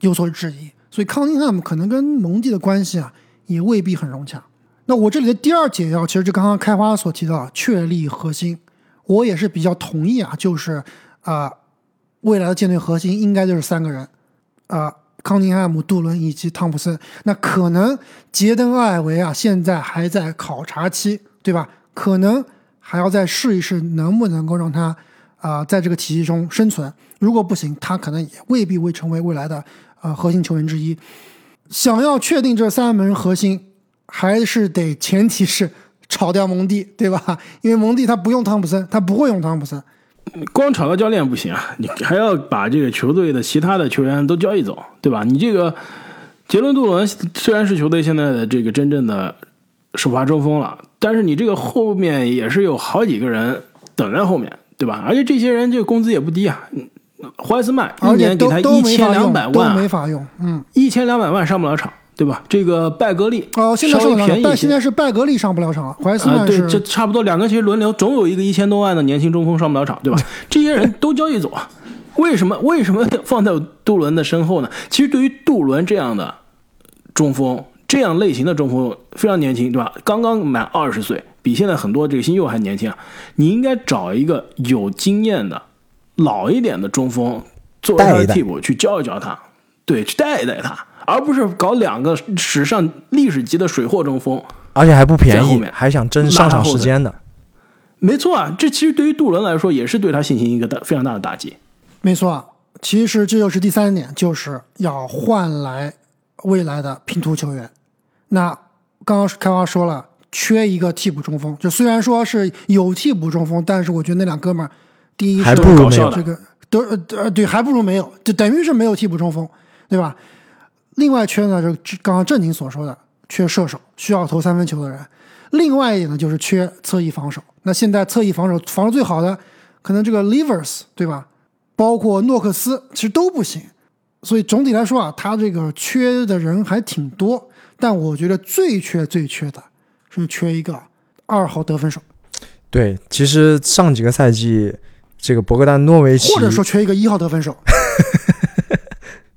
有所质疑。所以康宁汉姆可能跟蒙蒂的关系啊也未必很融洽。那我这里的第二解药，其实就刚刚开花所提到确立核心，我也是比较同意啊，就是啊、呃未来的舰队核心应该就是三个人，啊、康宁汉姆、杜伦以及汤普森。那可能杰登·艾维啊，现在还在考察期，对吧？可能还要再试一试，能不能够让他啊、在这个体系中生存。如果不行，他可能也未必会成为未来的呃核心球员之一。想要确定这三门核心，还是得前提是炒掉蒙蒂，对吧？因为蒙蒂他不用汤普森，他不会用汤普森。光炒个教练不行啊，你还要把这个球队的其他的球员都交易走，对吧？你这个杰伦杜伦虽然是球队现在的这个真正的首发中锋了，但是你这个后面也是有好几个人等在后面，对吧？而且这些人这个工资也不低啊，怀斯曼一年给他都都一千两百，万啊，没法用。嗯，一千两百万上不了场，对吧？这个拜格利哦，现在稍微上不了场，便宜一现在是拜格利上不了场了，怀斯啊，对，曼是、这差不多两个其实轮流，总有一个一千多万的年轻中锋上不了场，对吧？这些人都交易走啊，为什么为什么 放在杜伦的身后呢？其实对于杜伦这样的中锋，这样类型的中锋非常年轻，对吧？刚刚满二十岁，比现在很多这个新秀还年轻啊。你应该找一个有经验的、老一点的中锋作为他的替补去教一教他，对，去带一带他，而不是搞两个史上历史级的水货中锋。而且还不便宜后面，还想争上场时间的。没错啊，这其实对于杜伦来说也是对他进行一个大非常大的打击。没错啊。其实这就是第三点，就是要换来未来的拼图球员。那刚刚开花说了，缺一个替补中锋，就虽然说是有替补中锋，但是我觉得那两哥们儿，第一还不如没有这个都呃呃对，还不如没有，就等于是没有替补中锋，对吧？另外缺呢，就刚刚正经所说的，缺射手，需要投三分球的人。另外一点呢，就是缺侧翼防守。那现在侧翼防守防守最好的，可能这个 Levers 对吧？包括诺克斯，其实都不行。所以总体来说啊，他这个缺的人还挺多。但我觉得最缺最缺的是缺一个二号得分手，对，其实上几个赛季，这个博格丹诺维奇，或者说缺一个一号得分手。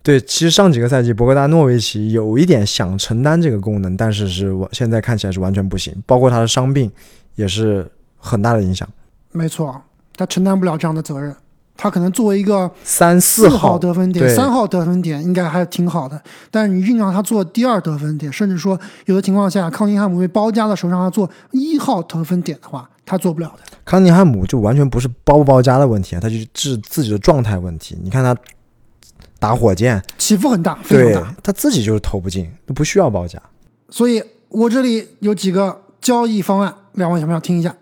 对，其实上几个赛季博格达诺维奇有一点想承担这个功能，但是是完现在看起来是完全不行，包括他的伤病也是很大的影响。没错，他承担不了这样的责任。他可能作为一个三四号得分点、三号得分点应该还挺好的，但是你硬让他做第二得分点，甚至说有的情况下康宁汉姆被包夹的时候让他做一号得分点的话，他做不了的。康尼汉姆就完全不是包不包夹的问题啊，他就是自己的状态问题。你看他打火箭，起伏很大，非对常大。他自己就是投不进，都不需要报价。所以我这里有几个交易方案，两位想不想听一下？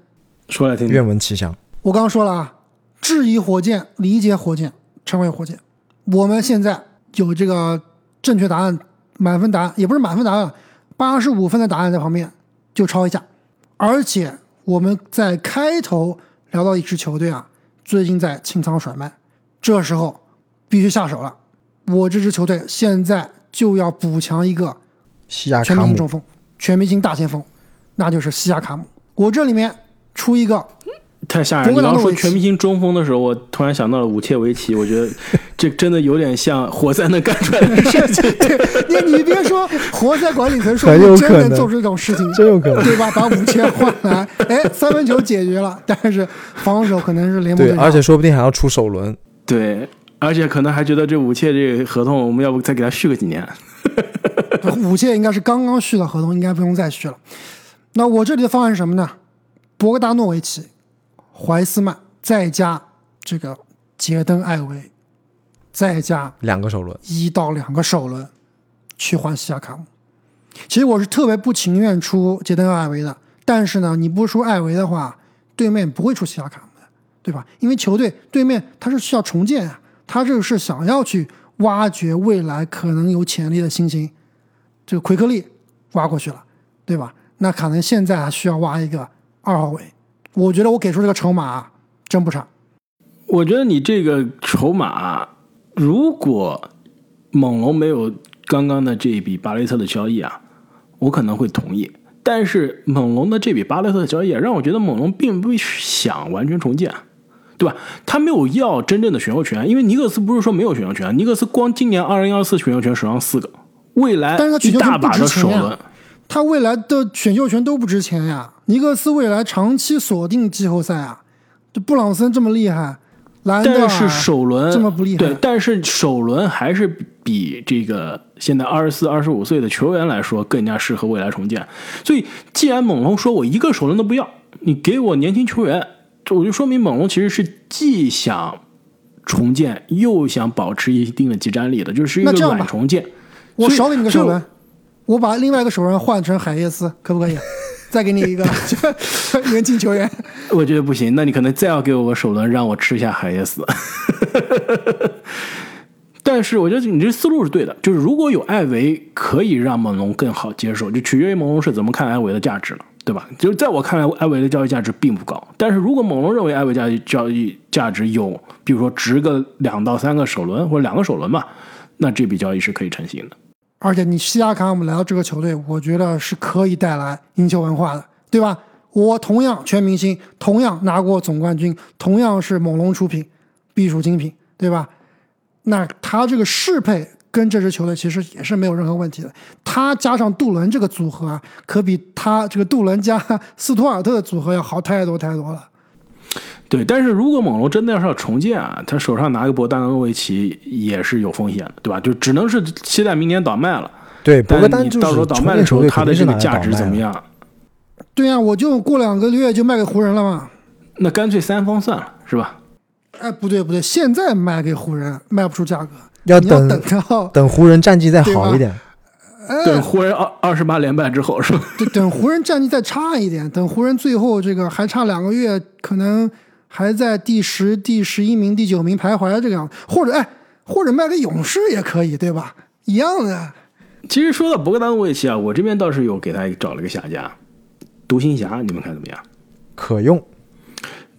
说来听听，愿闻其详。我刚刚说了啊，质疑火箭，理解火箭，成为火箭。我们现在有这个正确答案，满分答案也不是满分答案，八十五分的答案在旁边，就抄一下。而且我们在开头聊到一支球队啊，最近在清仓甩卖，这时候必须下手了。我这支球队现在就要补强一个西亚卡全明星中锋、全明星大前锋，那就是西亚卡姆。我这里面出一个太吓人！你刚说全明星中锋的时候，我突然想到了武切维奇，我觉得 这真的有点像活塞能干出来的事情。对你，你别说活塞管理层说很有不定真可能能做出这种事情，真有可能对吧？把武切换来，哎，三分球解决了，但是防守可能是联盟对，而且说不定还要出首轮。对，而且可能还觉得这武切这个合同，我们要不再给他续个几年？五切应该是刚刚续了合同，应该不用再续了。那我这里的方案是什么呢？博格达诺维奇、怀斯曼，再加这个杰登艾维，再加两个首轮，一到两个首轮去换西亚卡姆。其实我是特别不情愿出杰登艾维的，但是呢，你不出艾维的话，对面不会出西亚卡姆的，对吧？因为球队对面他是需要重建啊，他这个是想要去挖掘未来可能有潜力的新星，这个奎克利挖过去了，对吧？那可能现在还需要挖一个二号位，我觉得我给出这个筹码真不差。我觉得你这个筹码，如果猛龙没有刚刚的这一笔巴雷特的交易啊，我可能会同意。但是猛龙的这笔巴雷特的交易啊，让我觉得猛龙并不想完全重建，对吧？他没有要真正的选秀权，因为尼克斯不是说没有选秀权，尼克斯光今年二零二四选秀权手上四个，未来但是他选一大把的首轮。他未来的选秀权都不值钱呀。尼克斯未来长期锁定季后赛啊，这布朗森这么厉害，但是首轮这么不厉害对，但是首轮还是比这个现在二十四、二十五岁的球员来说更加适合未来重建。所以，既然猛龙说我一个首轮都不要，你给我年轻球员，这我就说明猛龙其实是既想重建又想保持一定的集战力的，就是一个软重建。我少给你个首轮，我把另外一个首轮换成海耶斯，可不可以？再给你一个 年轻球员。我觉得不行，那你可能再要给我个首轮，让我吃下海耶斯。但是我觉得你这思路是对的，就是如果有艾维，可以让猛龙更好接受，就取决于猛龙是怎么看艾维的价值了，对吧？就是在我看来，艾维的交易价值并不高。但是如果猛龙认为艾维交易交易价值有，比如说值个两到三个首轮或者两个首轮吧，那这笔交易是可以成型的。而且你西亚卡姆来到这个球队，我觉得是可以带来赢球文化的，对吧？我同样全明星，同样拿过总冠军，同样是猛龙出品，必属精品，对吧？那他这个适配跟这支球队其实也是没有任何问题的。他加上杜伦这个组合啊，可比他这个杜伦加斯图尔特的组合要好太多太多了。对，但是如果猛龙真的要是要重建啊，他手上拿个博丹诺维奇也是有风险的，对吧？就只能是期待明年倒卖了。对，博格但你丹到时候倒卖的时候，他的这个价值怎么？样？对呀、我就过两个月就卖给湖人了嘛。那干脆三方算了，是吧？哎，不对不对，现在卖给湖人卖不出价格，要等等到 等湖人战绩再好一点，哎等湖人二二十八连败之后，是吧？对，等湖人战绩再差一点，等湖人最后这个还差两个月，可能还在第十、第十一名、第九名徘徊这个样子，或者哎，或者卖给勇士也可以，对吧？一样的。其实说到博格丹诺维奇啊，我这边倒是有给他找了个下家，独行侠，你们看怎么样？可用。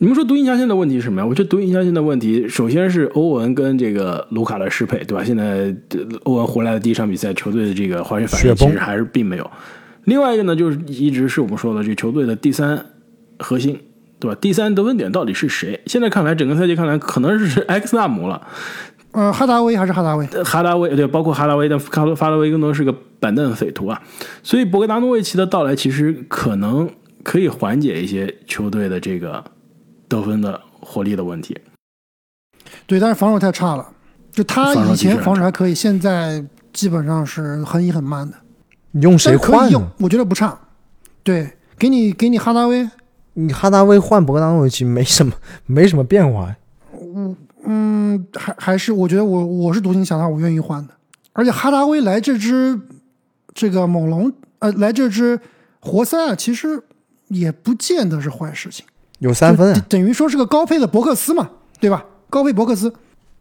你们说独行侠现在问题是什么呀？我觉得独行侠现在问题，首先是欧文跟这个卢卡的适配，对吧？现在呃欧文回来的第一场比赛，球队的这个化学反应其实还是并没有。另外一个呢，就是一直是我们说的这个球队的第三核心，对吧？第三得分点到底是谁？现在看来，整个赛季看来可能是 X 纳姆了。呃，哈达威还是哈达威，哈达威对，包括哈达威的卡罗法拉威更多是个板凳匪徒啊，所以博格达诺维奇的到来其实可能可以缓解一些球队的这个得分的火力的问题。对，但是防守太差了。就他以前防守还可以，现在基本上是很隐很慢的。你用谁但是可以用换？，我觉得不差。对，给你给你哈达威，你哈达威换博格达诺维奇没什么没什么变化，我嗯，还还是我觉得我我是独行侠的话，我愿意换的。而且哈达威来这支这个猛龙，呃，来这支活塞啊，其实也不见得是坏事情。有三分等于说是个高配的伯克斯嘛，对吧？高配伯克斯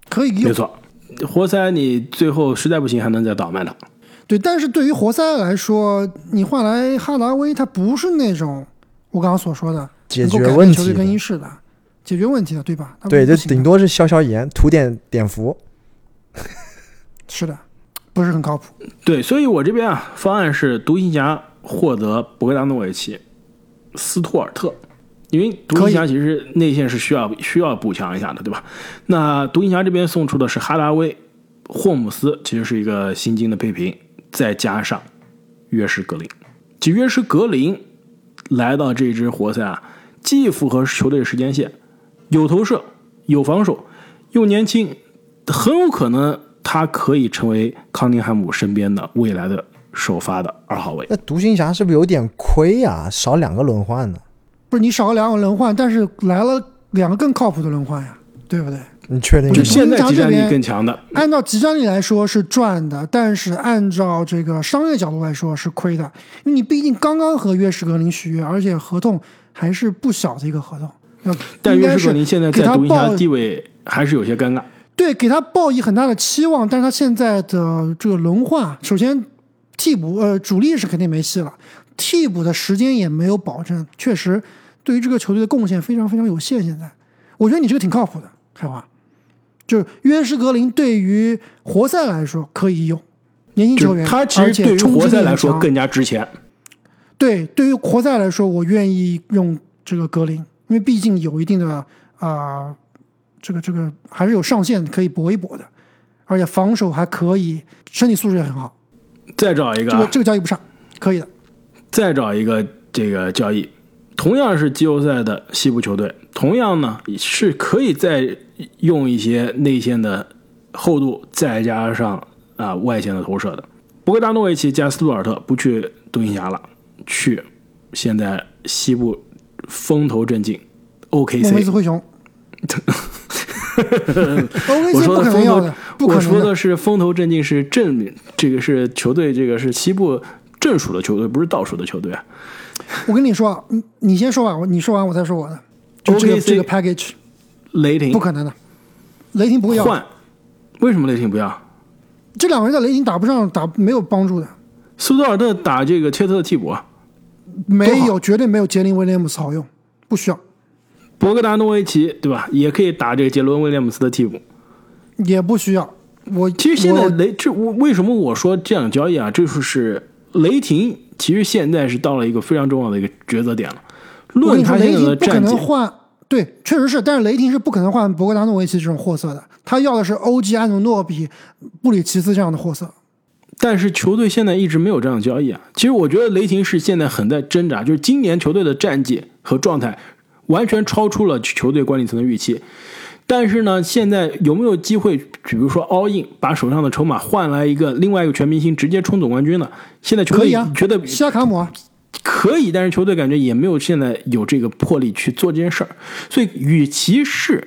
可以用，没错，活塞你最后实在不行还能再倒卖的。对。但是对于活塞来说，你换来哈达威，他不是那种我刚刚所说的解决问题球队更衣室的，解决问题的，对吧？对，就顶多是消消炎，涂点碘伏。是的，不是很靠谱。对，所以我这边啊，方案是独行侠获得博格达诺维奇、斯图尔特，因为独行侠其实内线是需要需要补强一下的，对吧？那独行侠这边送出的是哈达威、霍姆斯，其实是一个新金的配平，再加上约什格林。其实约什格林来到这支活塞啊，既符合球队时间线，有投射，有防守，又年轻，很有可能他可以成为康宁汉姆身边的未来的首发的二号位。那独行侠是不是有点亏呀、少两个轮换呢？不是你少了两个轮换，但是来了两个更靠谱的轮换呀，对不对？你确定？就现在这边更强的，按照集战力来说是赚的，但是按照这个商业角度来说是亏的，因为你毕竟刚刚和约什格林续约，而且合同还是不小的一个合同。要但约什格林现在给他在独行侠报地位还是有些尴尬。对给他抱以很大的期望，但是他现在的这个轮换，首先替补呃主力是肯定没戏了，替补的时间也没有保证，确实对于这个球队的贡献非常非常有限。现在我觉得你这个挺靠谱的，开花，就是约什格林对于活塞来说可以用，年轻球员，他其实对于活塞来说更加值钱。对，对于活塞来说，我愿意用这个格林，因为毕竟有一定的啊、呃这个这个还是有上限可以搏一搏的，而且防守还可以，身体素质也很好，再找一个啊，这个这个交易不上，可以的。再找一个这个交易，同样是季后赛的西部球队，同样呢是可以再用一些内线的厚度，再加上啊外线的投射的。博格达诺维奇加斯图尔特不去独行侠了，去现在西部风头正劲 OKC 斯。灰熊 我说的风头。我说的是风头正劲是正，这个是球队，这个是西部正数的球队，不是倒数的球队啊。我跟你说啊，你你先说吧，我你说完我再说我的。就这个这个 package 雷霆不可能的，雷霆不会要。换，为什么雷霆不要？这两个人在雷霆打不上，打没有帮助的，斯图尔特打这个切特的替补啊，没有绝对没有杰林威廉姆斯好用，不需要，博格达诺维奇对吧？也可以打这个杰伦威廉姆斯的替补。也不需要。我其实现在雷这我为什么我说这样交易啊？这就是雷霆其实现在是到了一个非常重要的一个抉择点了。论他现在雷霆不可的战绩能，换，对，确实是，但是雷霆是不可能换博格达诺维奇这种货色的，他要的是欧吉安努诺比、布里奇斯这样的货色。但是球队现在一直没有这样的交易啊。其实我觉得雷霆是现在很在挣扎，就是今年球队的战绩和状态完全超出了球队管理层的预期。但是呢，现在有没有机会，比如说 all in，把手上的筹码换来一个另外一个全明星，直接冲总冠军呢？现在球队觉得西亚卡姆啊，可以，但是球队感觉也没有现在有这个魄力去做这件事儿，所以与其是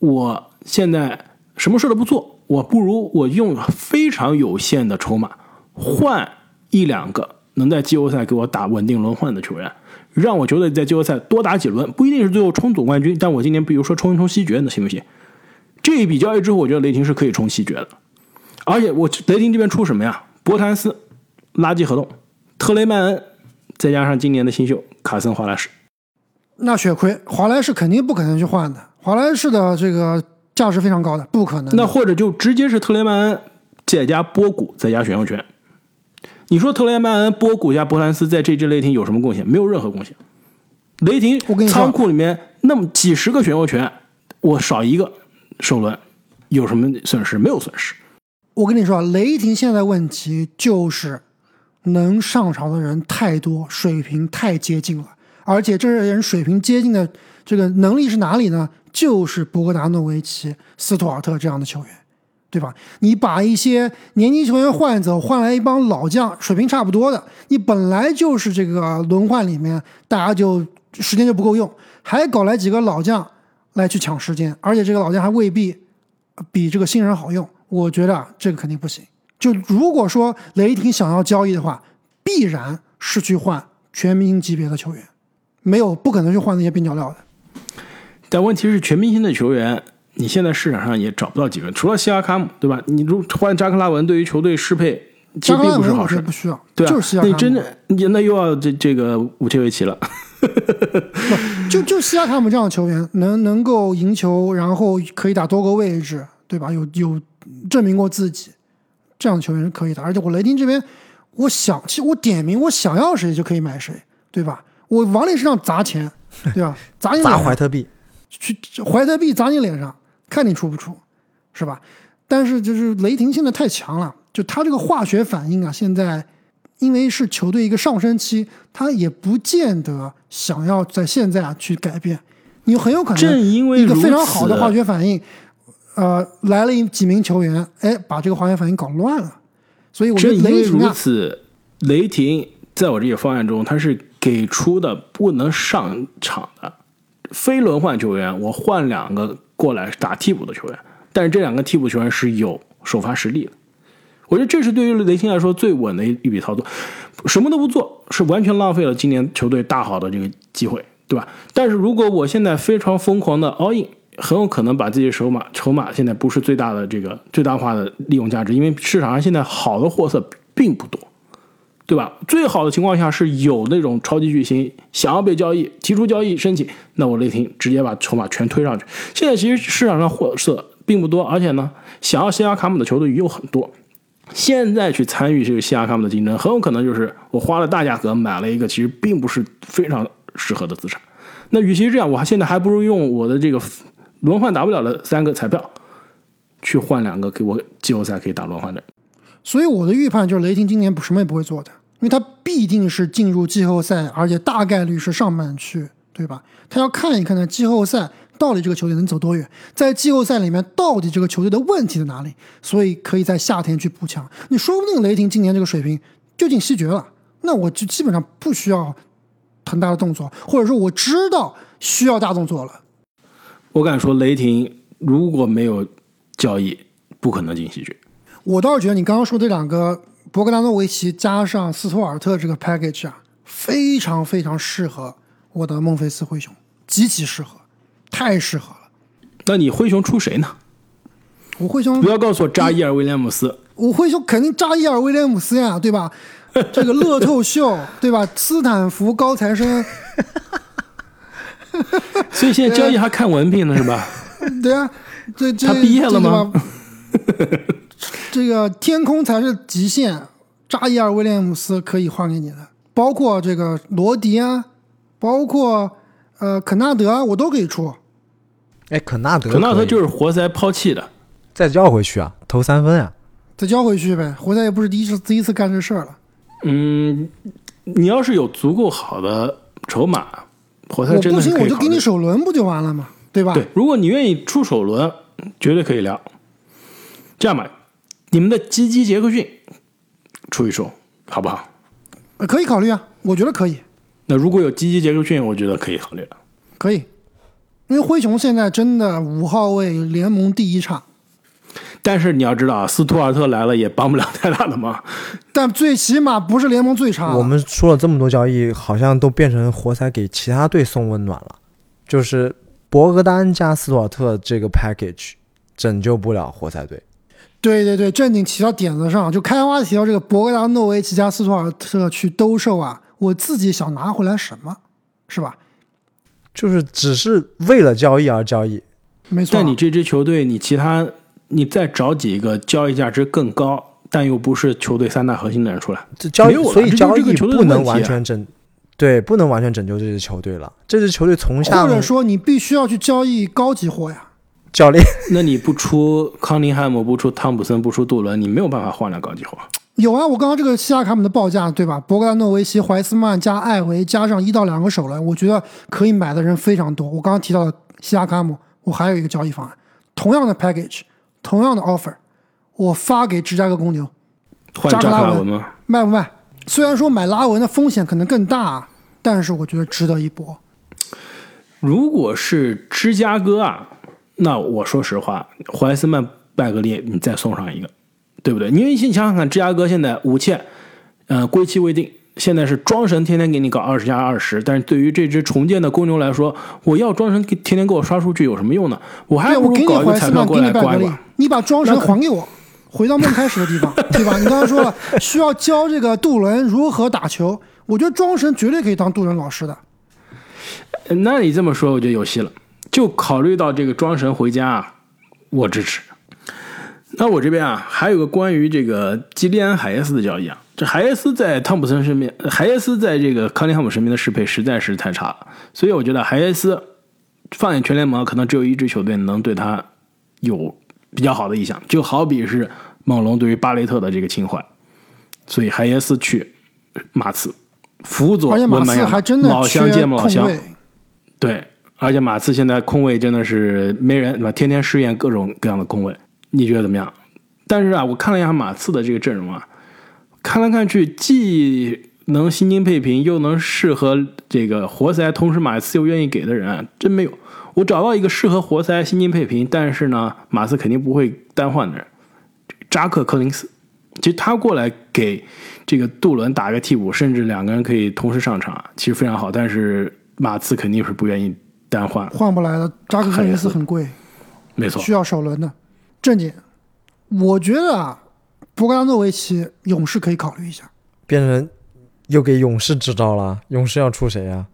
我现在什么事都不做，我不如我用非常有限的筹码换一两个能在季后赛给我打稳定轮换的球员，让我球队在季后赛多打几轮，不一定是最后冲总冠军，但我今年比如说冲一冲西决，那行不行？这一笔交易之后，我觉得雷霆是可以冲西决的，而且我雷霆这边出什么呀？博坦斯垃圾合同，特雷曼恩，再加上今年的新秀卡森华莱士，那血亏，华莱士肯定不可能去换的，华莱士的这个价值非常高的，不可能。那或者就直接是特雷曼恩再加波谷再加选秀权。你说特雷曼恩、波古加伯兰斯在这支雷霆有什么贡献？没有任何贡献。雷霆我跟你说仓库里面那么几十个选秀权，我少一个首轮，有什么损失？没有损失。我跟你说啊，雷霆现在问题就是能上场的人太多，水平太接近了，而且这些人水平接近的这个能力是哪里呢？就是博格达诺维奇、斯图尔特这样的球员，对吧？你把一些年轻球员换走，换来一帮老将，水平差不多的，你本来就是这个轮换里面大家就时间就不够用，还搞来几个老将来去抢时间，而且这个老将还未必比这个新人好用，我觉得啊这个肯定不行。就如果说雷霆想要交易的话，必然是去换全明星级别的球员，没有不可能去换那些边角料的。但问题是，全明星的球员，你现在市场上也找不到几个，除了西亚卡姆，对吧？你如换扎克拉文，对于球队适配其实并不是好事。不需要，对啊，就是西亚卡姆，那你真的，你那又要这这个武切维奇了。就就西亚卡姆这样的球员，能能够赢球，然后可以打多个位置，对吧？有有证明过自己，这样的球员是可以的。而且我雷霆这边，我想，其实我点名我想要谁就可以买谁，对吧？我往你身上砸钱，对吧？砸你脸砸怀特币，去怀特币砸你脸上，看你出不出，是吧？但是就是雷霆现在太强了，就他这个化学反应啊，现在因为是球队一个上升期，他也不见得想要在现在啊去改变，你很有可能正因为一个非常好的化学反应，呃，来了一几名球员，哎，把这个化学反应搞乱了，所以我觉得正因为如雷霆啊，此，雷霆在我这个方案中，他是给出的不能上场的非轮换球员，我换两个过来打替补的球员，但是这两个替补球员是有首发实力的。我觉得这是对于雷霆来说最稳的一一笔操作，什么都不做是完全浪费了今年球队大好的这个机会，对吧？但是如果我现在非常疯狂的 all in，很有可能把自己筹码筹码现在不是最大的这个最大化的利用价值，因为市场上现在好的货色并不多，对吧？最好的情况下是有那种超级巨星想要被交易，提出交易申请，那我雷霆直接把筹码全推上去。现在其实市场上货色并不多，而且呢，想要西亚卡姆的球队又很多。现在去参与这个西亚卡姆的竞争，很有可能就是我花了大价格买了一个其实并不是非常适合的资产。那与其这样，我还现在还不如用我的这个轮换打不了的三个彩票，去换两个给我季后赛可以打轮换的。所以我的预判就是雷霆今年不什么也不会做的，因为他必定是进入季后赛，而且大概率是上半区，对吧？他要看一看呢季后赛到底这个球队能走多远，在季后赛里面到底这个球队的问题在哪里，所以可以在夏天去补强。你说不定雷霆今年这个水平就进西决了，那我就基本上不需要很大的动作，或者说我知道需要大动作了。我敢说，雷霆如果没有交易，不可能进西决。我倒是觉得你刚刚说这两个博格达诺维奇加上斯图尔特这个 package 啊，非常非常适合我的孟菲斯灰熊，极其适合，太适合了。那你灰熊出谁呢？我灰熊不要告诉我扎伊尔威廉姆斯，我灰熊肯定扎伊尔威廉姆斯呀，对吧？这个乐透秀，对吧？斯坦福高材生，所以现在交易还看文凭呢，是吧？对啊，这这他毕业了吗？这个天空才是极限，扎伊尔威廉姆斯可以换给你的，包括这个罗迪啊，包括呃肯纳德啊，我都可以出。哎，肯纳德，肯纳德就是活塞抛弃的，再交回去啊，投三分啊、再交回去呗，活塞也不是第一次第一次干这事儿了。嗯，你要是有足够好的筹码，活塞真我不行，的可以考虑我就给你首轮不就完了吗？对吧？对，如果你愿意出首轮，绝对可以聊。这样吧，你们的基基杰克逊出一出，好不好？呃可以考虑啊，我觉得可以，那如果有基基杰克逊，我觉得可以考虑了。可以。因为灰熊现在真的五号位联盟第一差，但是你要知道啊，斯图尔特来了也帮不了太大的忙。但最起码不是联盟最差。我们说了这么多交易，好像都变成活塞给其他队送温暖了。就是博格丹加斯图尔特这个 package 拯救不了活塞队。对对对，正经提到点子上，就开花提到这个博格达诺维奇加斯图尔特去兜售啊，我自己想拿回来什么，是吧？就是只是为了交易而交易，没错。但你这支球队，你其他你再找几个交易价值更高，但又不是球队三大核心的人出来，这交易所以交易不能完全拯，对，不能完全拯救这支球队了。这支球队从下或者说你必须要去交易高级货呀。教练 那你不出康宁汉姆，不出汤普森，不出杜伦，你没有办法换来高级货。有啊，我刚刚这个西亚卡姆的报价对吧？博格达诺维奇、怀斯曼加艾维加上一到两个首轮，我觉得可以买的人非常多。我刚刚提到的西亚卡姆，我还有一个交易方案，同样的 package，同样的 offer，我发给芝加哥公牛，换扎克拉文吗？卖不卖？虽然说买拉文的风险可能更大，但是我觉得值得一搏。如果是芝加哥啊，那我说实话，怀斯曼、拜格利，你再送上一个，对不对？因为你想想看，芝加哥现在五切，呃，归期未定，现在是庄神天天给你搞二十加二十，但是对于这支重建的公牛来说，我要庄神给天天给我刷数据有什么用呢？我还，不如我给你搞一个彩票过来给你拜格利刮一刮。，你把庄神还给我，回到梦开始的地方，对吧？你刚才说了，需要教这个杜伦如何打球，我觉得庄神绝对可以当杜伦老师的。那你这么说，我觉得有戏了。就考虑到这个庄神回家啊，我支持。那我这边啊，还有个关于这个基利安海耶斯的交易啊。这海耶斯在汤普森身边，呃海耶斯在这个康利汉姆身边的适配实在是太差了，所以我觉得海耶斯放眼全联盟，可能只有一支球队能对他有比较好的意向，就好比是猛龙对于巴雷特的这个情怀。所以海耶斯去马刺，辅佐马文班亚马刺还真的老乡缺见老乡，对，而且马刺现在空位真的是没人，对吧？天天试验各种各样的空位，你觉得怎么样？但是啊，我看了一下马刺的这个阵容啊，看来看去既能心金配平，又能适合这个活塞，同时马刺又愿意给的人，真没有。我找到一个适合活塞心金配平，但是呢，马刺肯定不会单换的人，扎克柯林斯。其实他过来给这个杜伦打个替补，甚至两个人可以同时上场，其实非常好。但是马刺肯定是不愿意单换，换不来的。扎克克林斯很贵，没错需。要首轮的。正经，我觉得啊，博格达诺维奇勇士可以考虑一下。变成又给勇士支招了。勇士要出谁啊？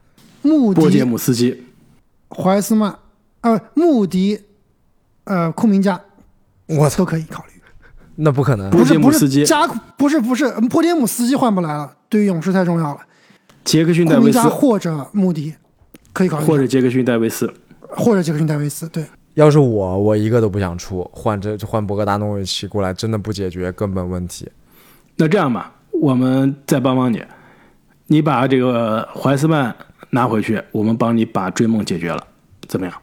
穆波杰、姆斯基，怀斯曼，呃，穆迪，呃，库明加我操，都可以考虑。那不可能。波不是不杰姆斯基是加不是不是波杰姆斯基换不来了，对于勇士太重要了。杰克逊戴维斯或者穆迪可以考虑，或者杰克逊戴维斯。或者杰克逊戴维斯，对，要是我，我一个都不想出，换这换博格达诺维奇过来，真的不解决根本问题。那这样吧，我们再帮帮你，你把这个怀斯曼拿回去，我们帮你把追梦解决了，怎么样？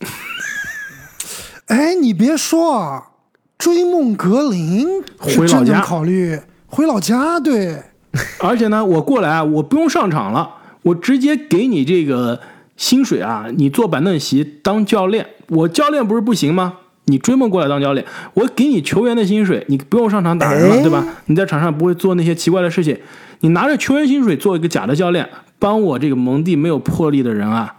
哎，你别说啊，追梦格林回老家考虑回老家，对，而且呢，我过来啊，我不用上场了，我直接给你这个薪水啊，你坐板凳席当教练，我教练不是不行吗？你追梦过来当教练，我给你球员的薪水，你不用上场打人了，哎对吧？你在场上不会做那些奇怪的事情，你拿着球员薪水做一个假的教练，帮我这个蒙蒂没有魄力的人啊，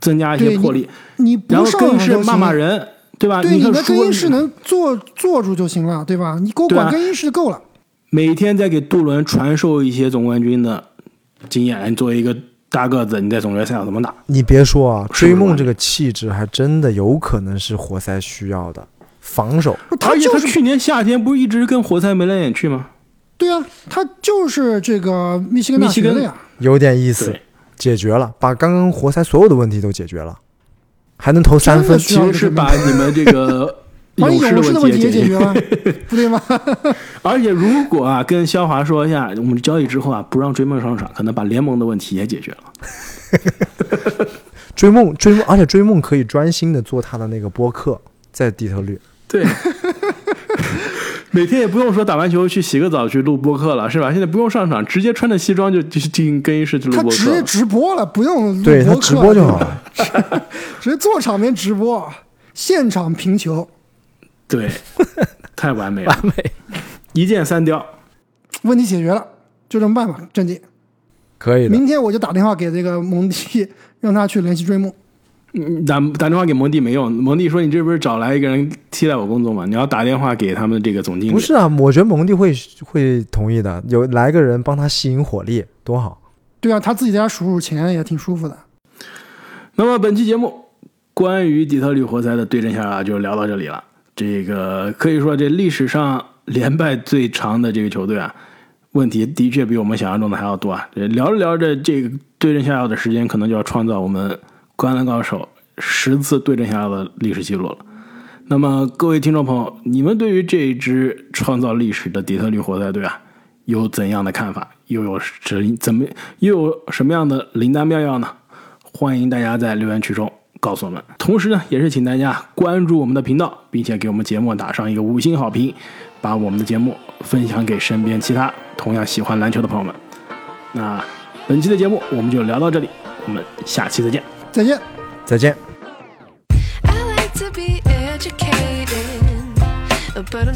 增加一些魄力，你不然后上更衣室骂骂人，对吧？对，你看你在更衣室能坐坐住就行了，对吧？你给我管更衣室就够了。每天在给杜伦传授一些总冠军的经验。你作为一个大个子，你在总决赛要怎么打？你别说啊，追梦这个气质还真的有可能是活塞需要的。防守，他就是他去年夏天不是一直跟活塞眉来眼去吗？对啊，他就是这个密西根大密西根学的呀。有点意思，解决了，把刚刚活塞所有的问题都解决了，还能投三分其实是把你们这个把你勇勇士的问题也解决。了，不对吗？而且如果啊，跟肖华说一下，我们交易之后啊，不让追梦上场，可能把联盟的问题也解决了。追梦，追梦，而且追梦可以专心的做他的那个播客，在底特律。对，每天也不用说打完球去洗个澡去录播客了，是吧？现在不用上场，直接穿着西装就就进更衣室去录他直接。直播了，不用录对他直播就好了。直接坐场面直播，现场评球，对，太完美了，完美，一箭三雕。问题解决了，就这么办吧，战绩。可以的，明天我就打电话给这个蒙蒂，让他去联系追梦。嗯打打电话给蒙蒂没用，蒙蒂说你这不是找来一个人替代我工作吗？你要打电话给他们这个总经理。不是啊，我觉得蒙蒂会会同意的，有来个人帮他吸引火力，多好。对啊，他自己在家数数钱也挺舒服的。那么本期节目关于底特律活塞的对阵下来就聊到这里了。这个可以说这历史上连败最长的这个球队啊，问题的确比我们想象中的还要多啊。这聊着聊着，这个对阵下药的时间可能就要创造我们灌篮高手十次对阵下药的历史记录了。那么各位听众朋友，你们对于这一支创造历史的底特律活塞队啊，有怎样的看法？又有什怎么又有什么样的灵丹妙药呢？欢迎大家在留言区中告诉我们。同时呢，也是请大家关注我们的频道，并且给我们节目打上一个五星好评，把我们的节目分享给身边其他同样喜欢篮球的朋友们。那本期的节目我们就聊到这里，我们下期再见。再见。再见。I like to be educated, but I'm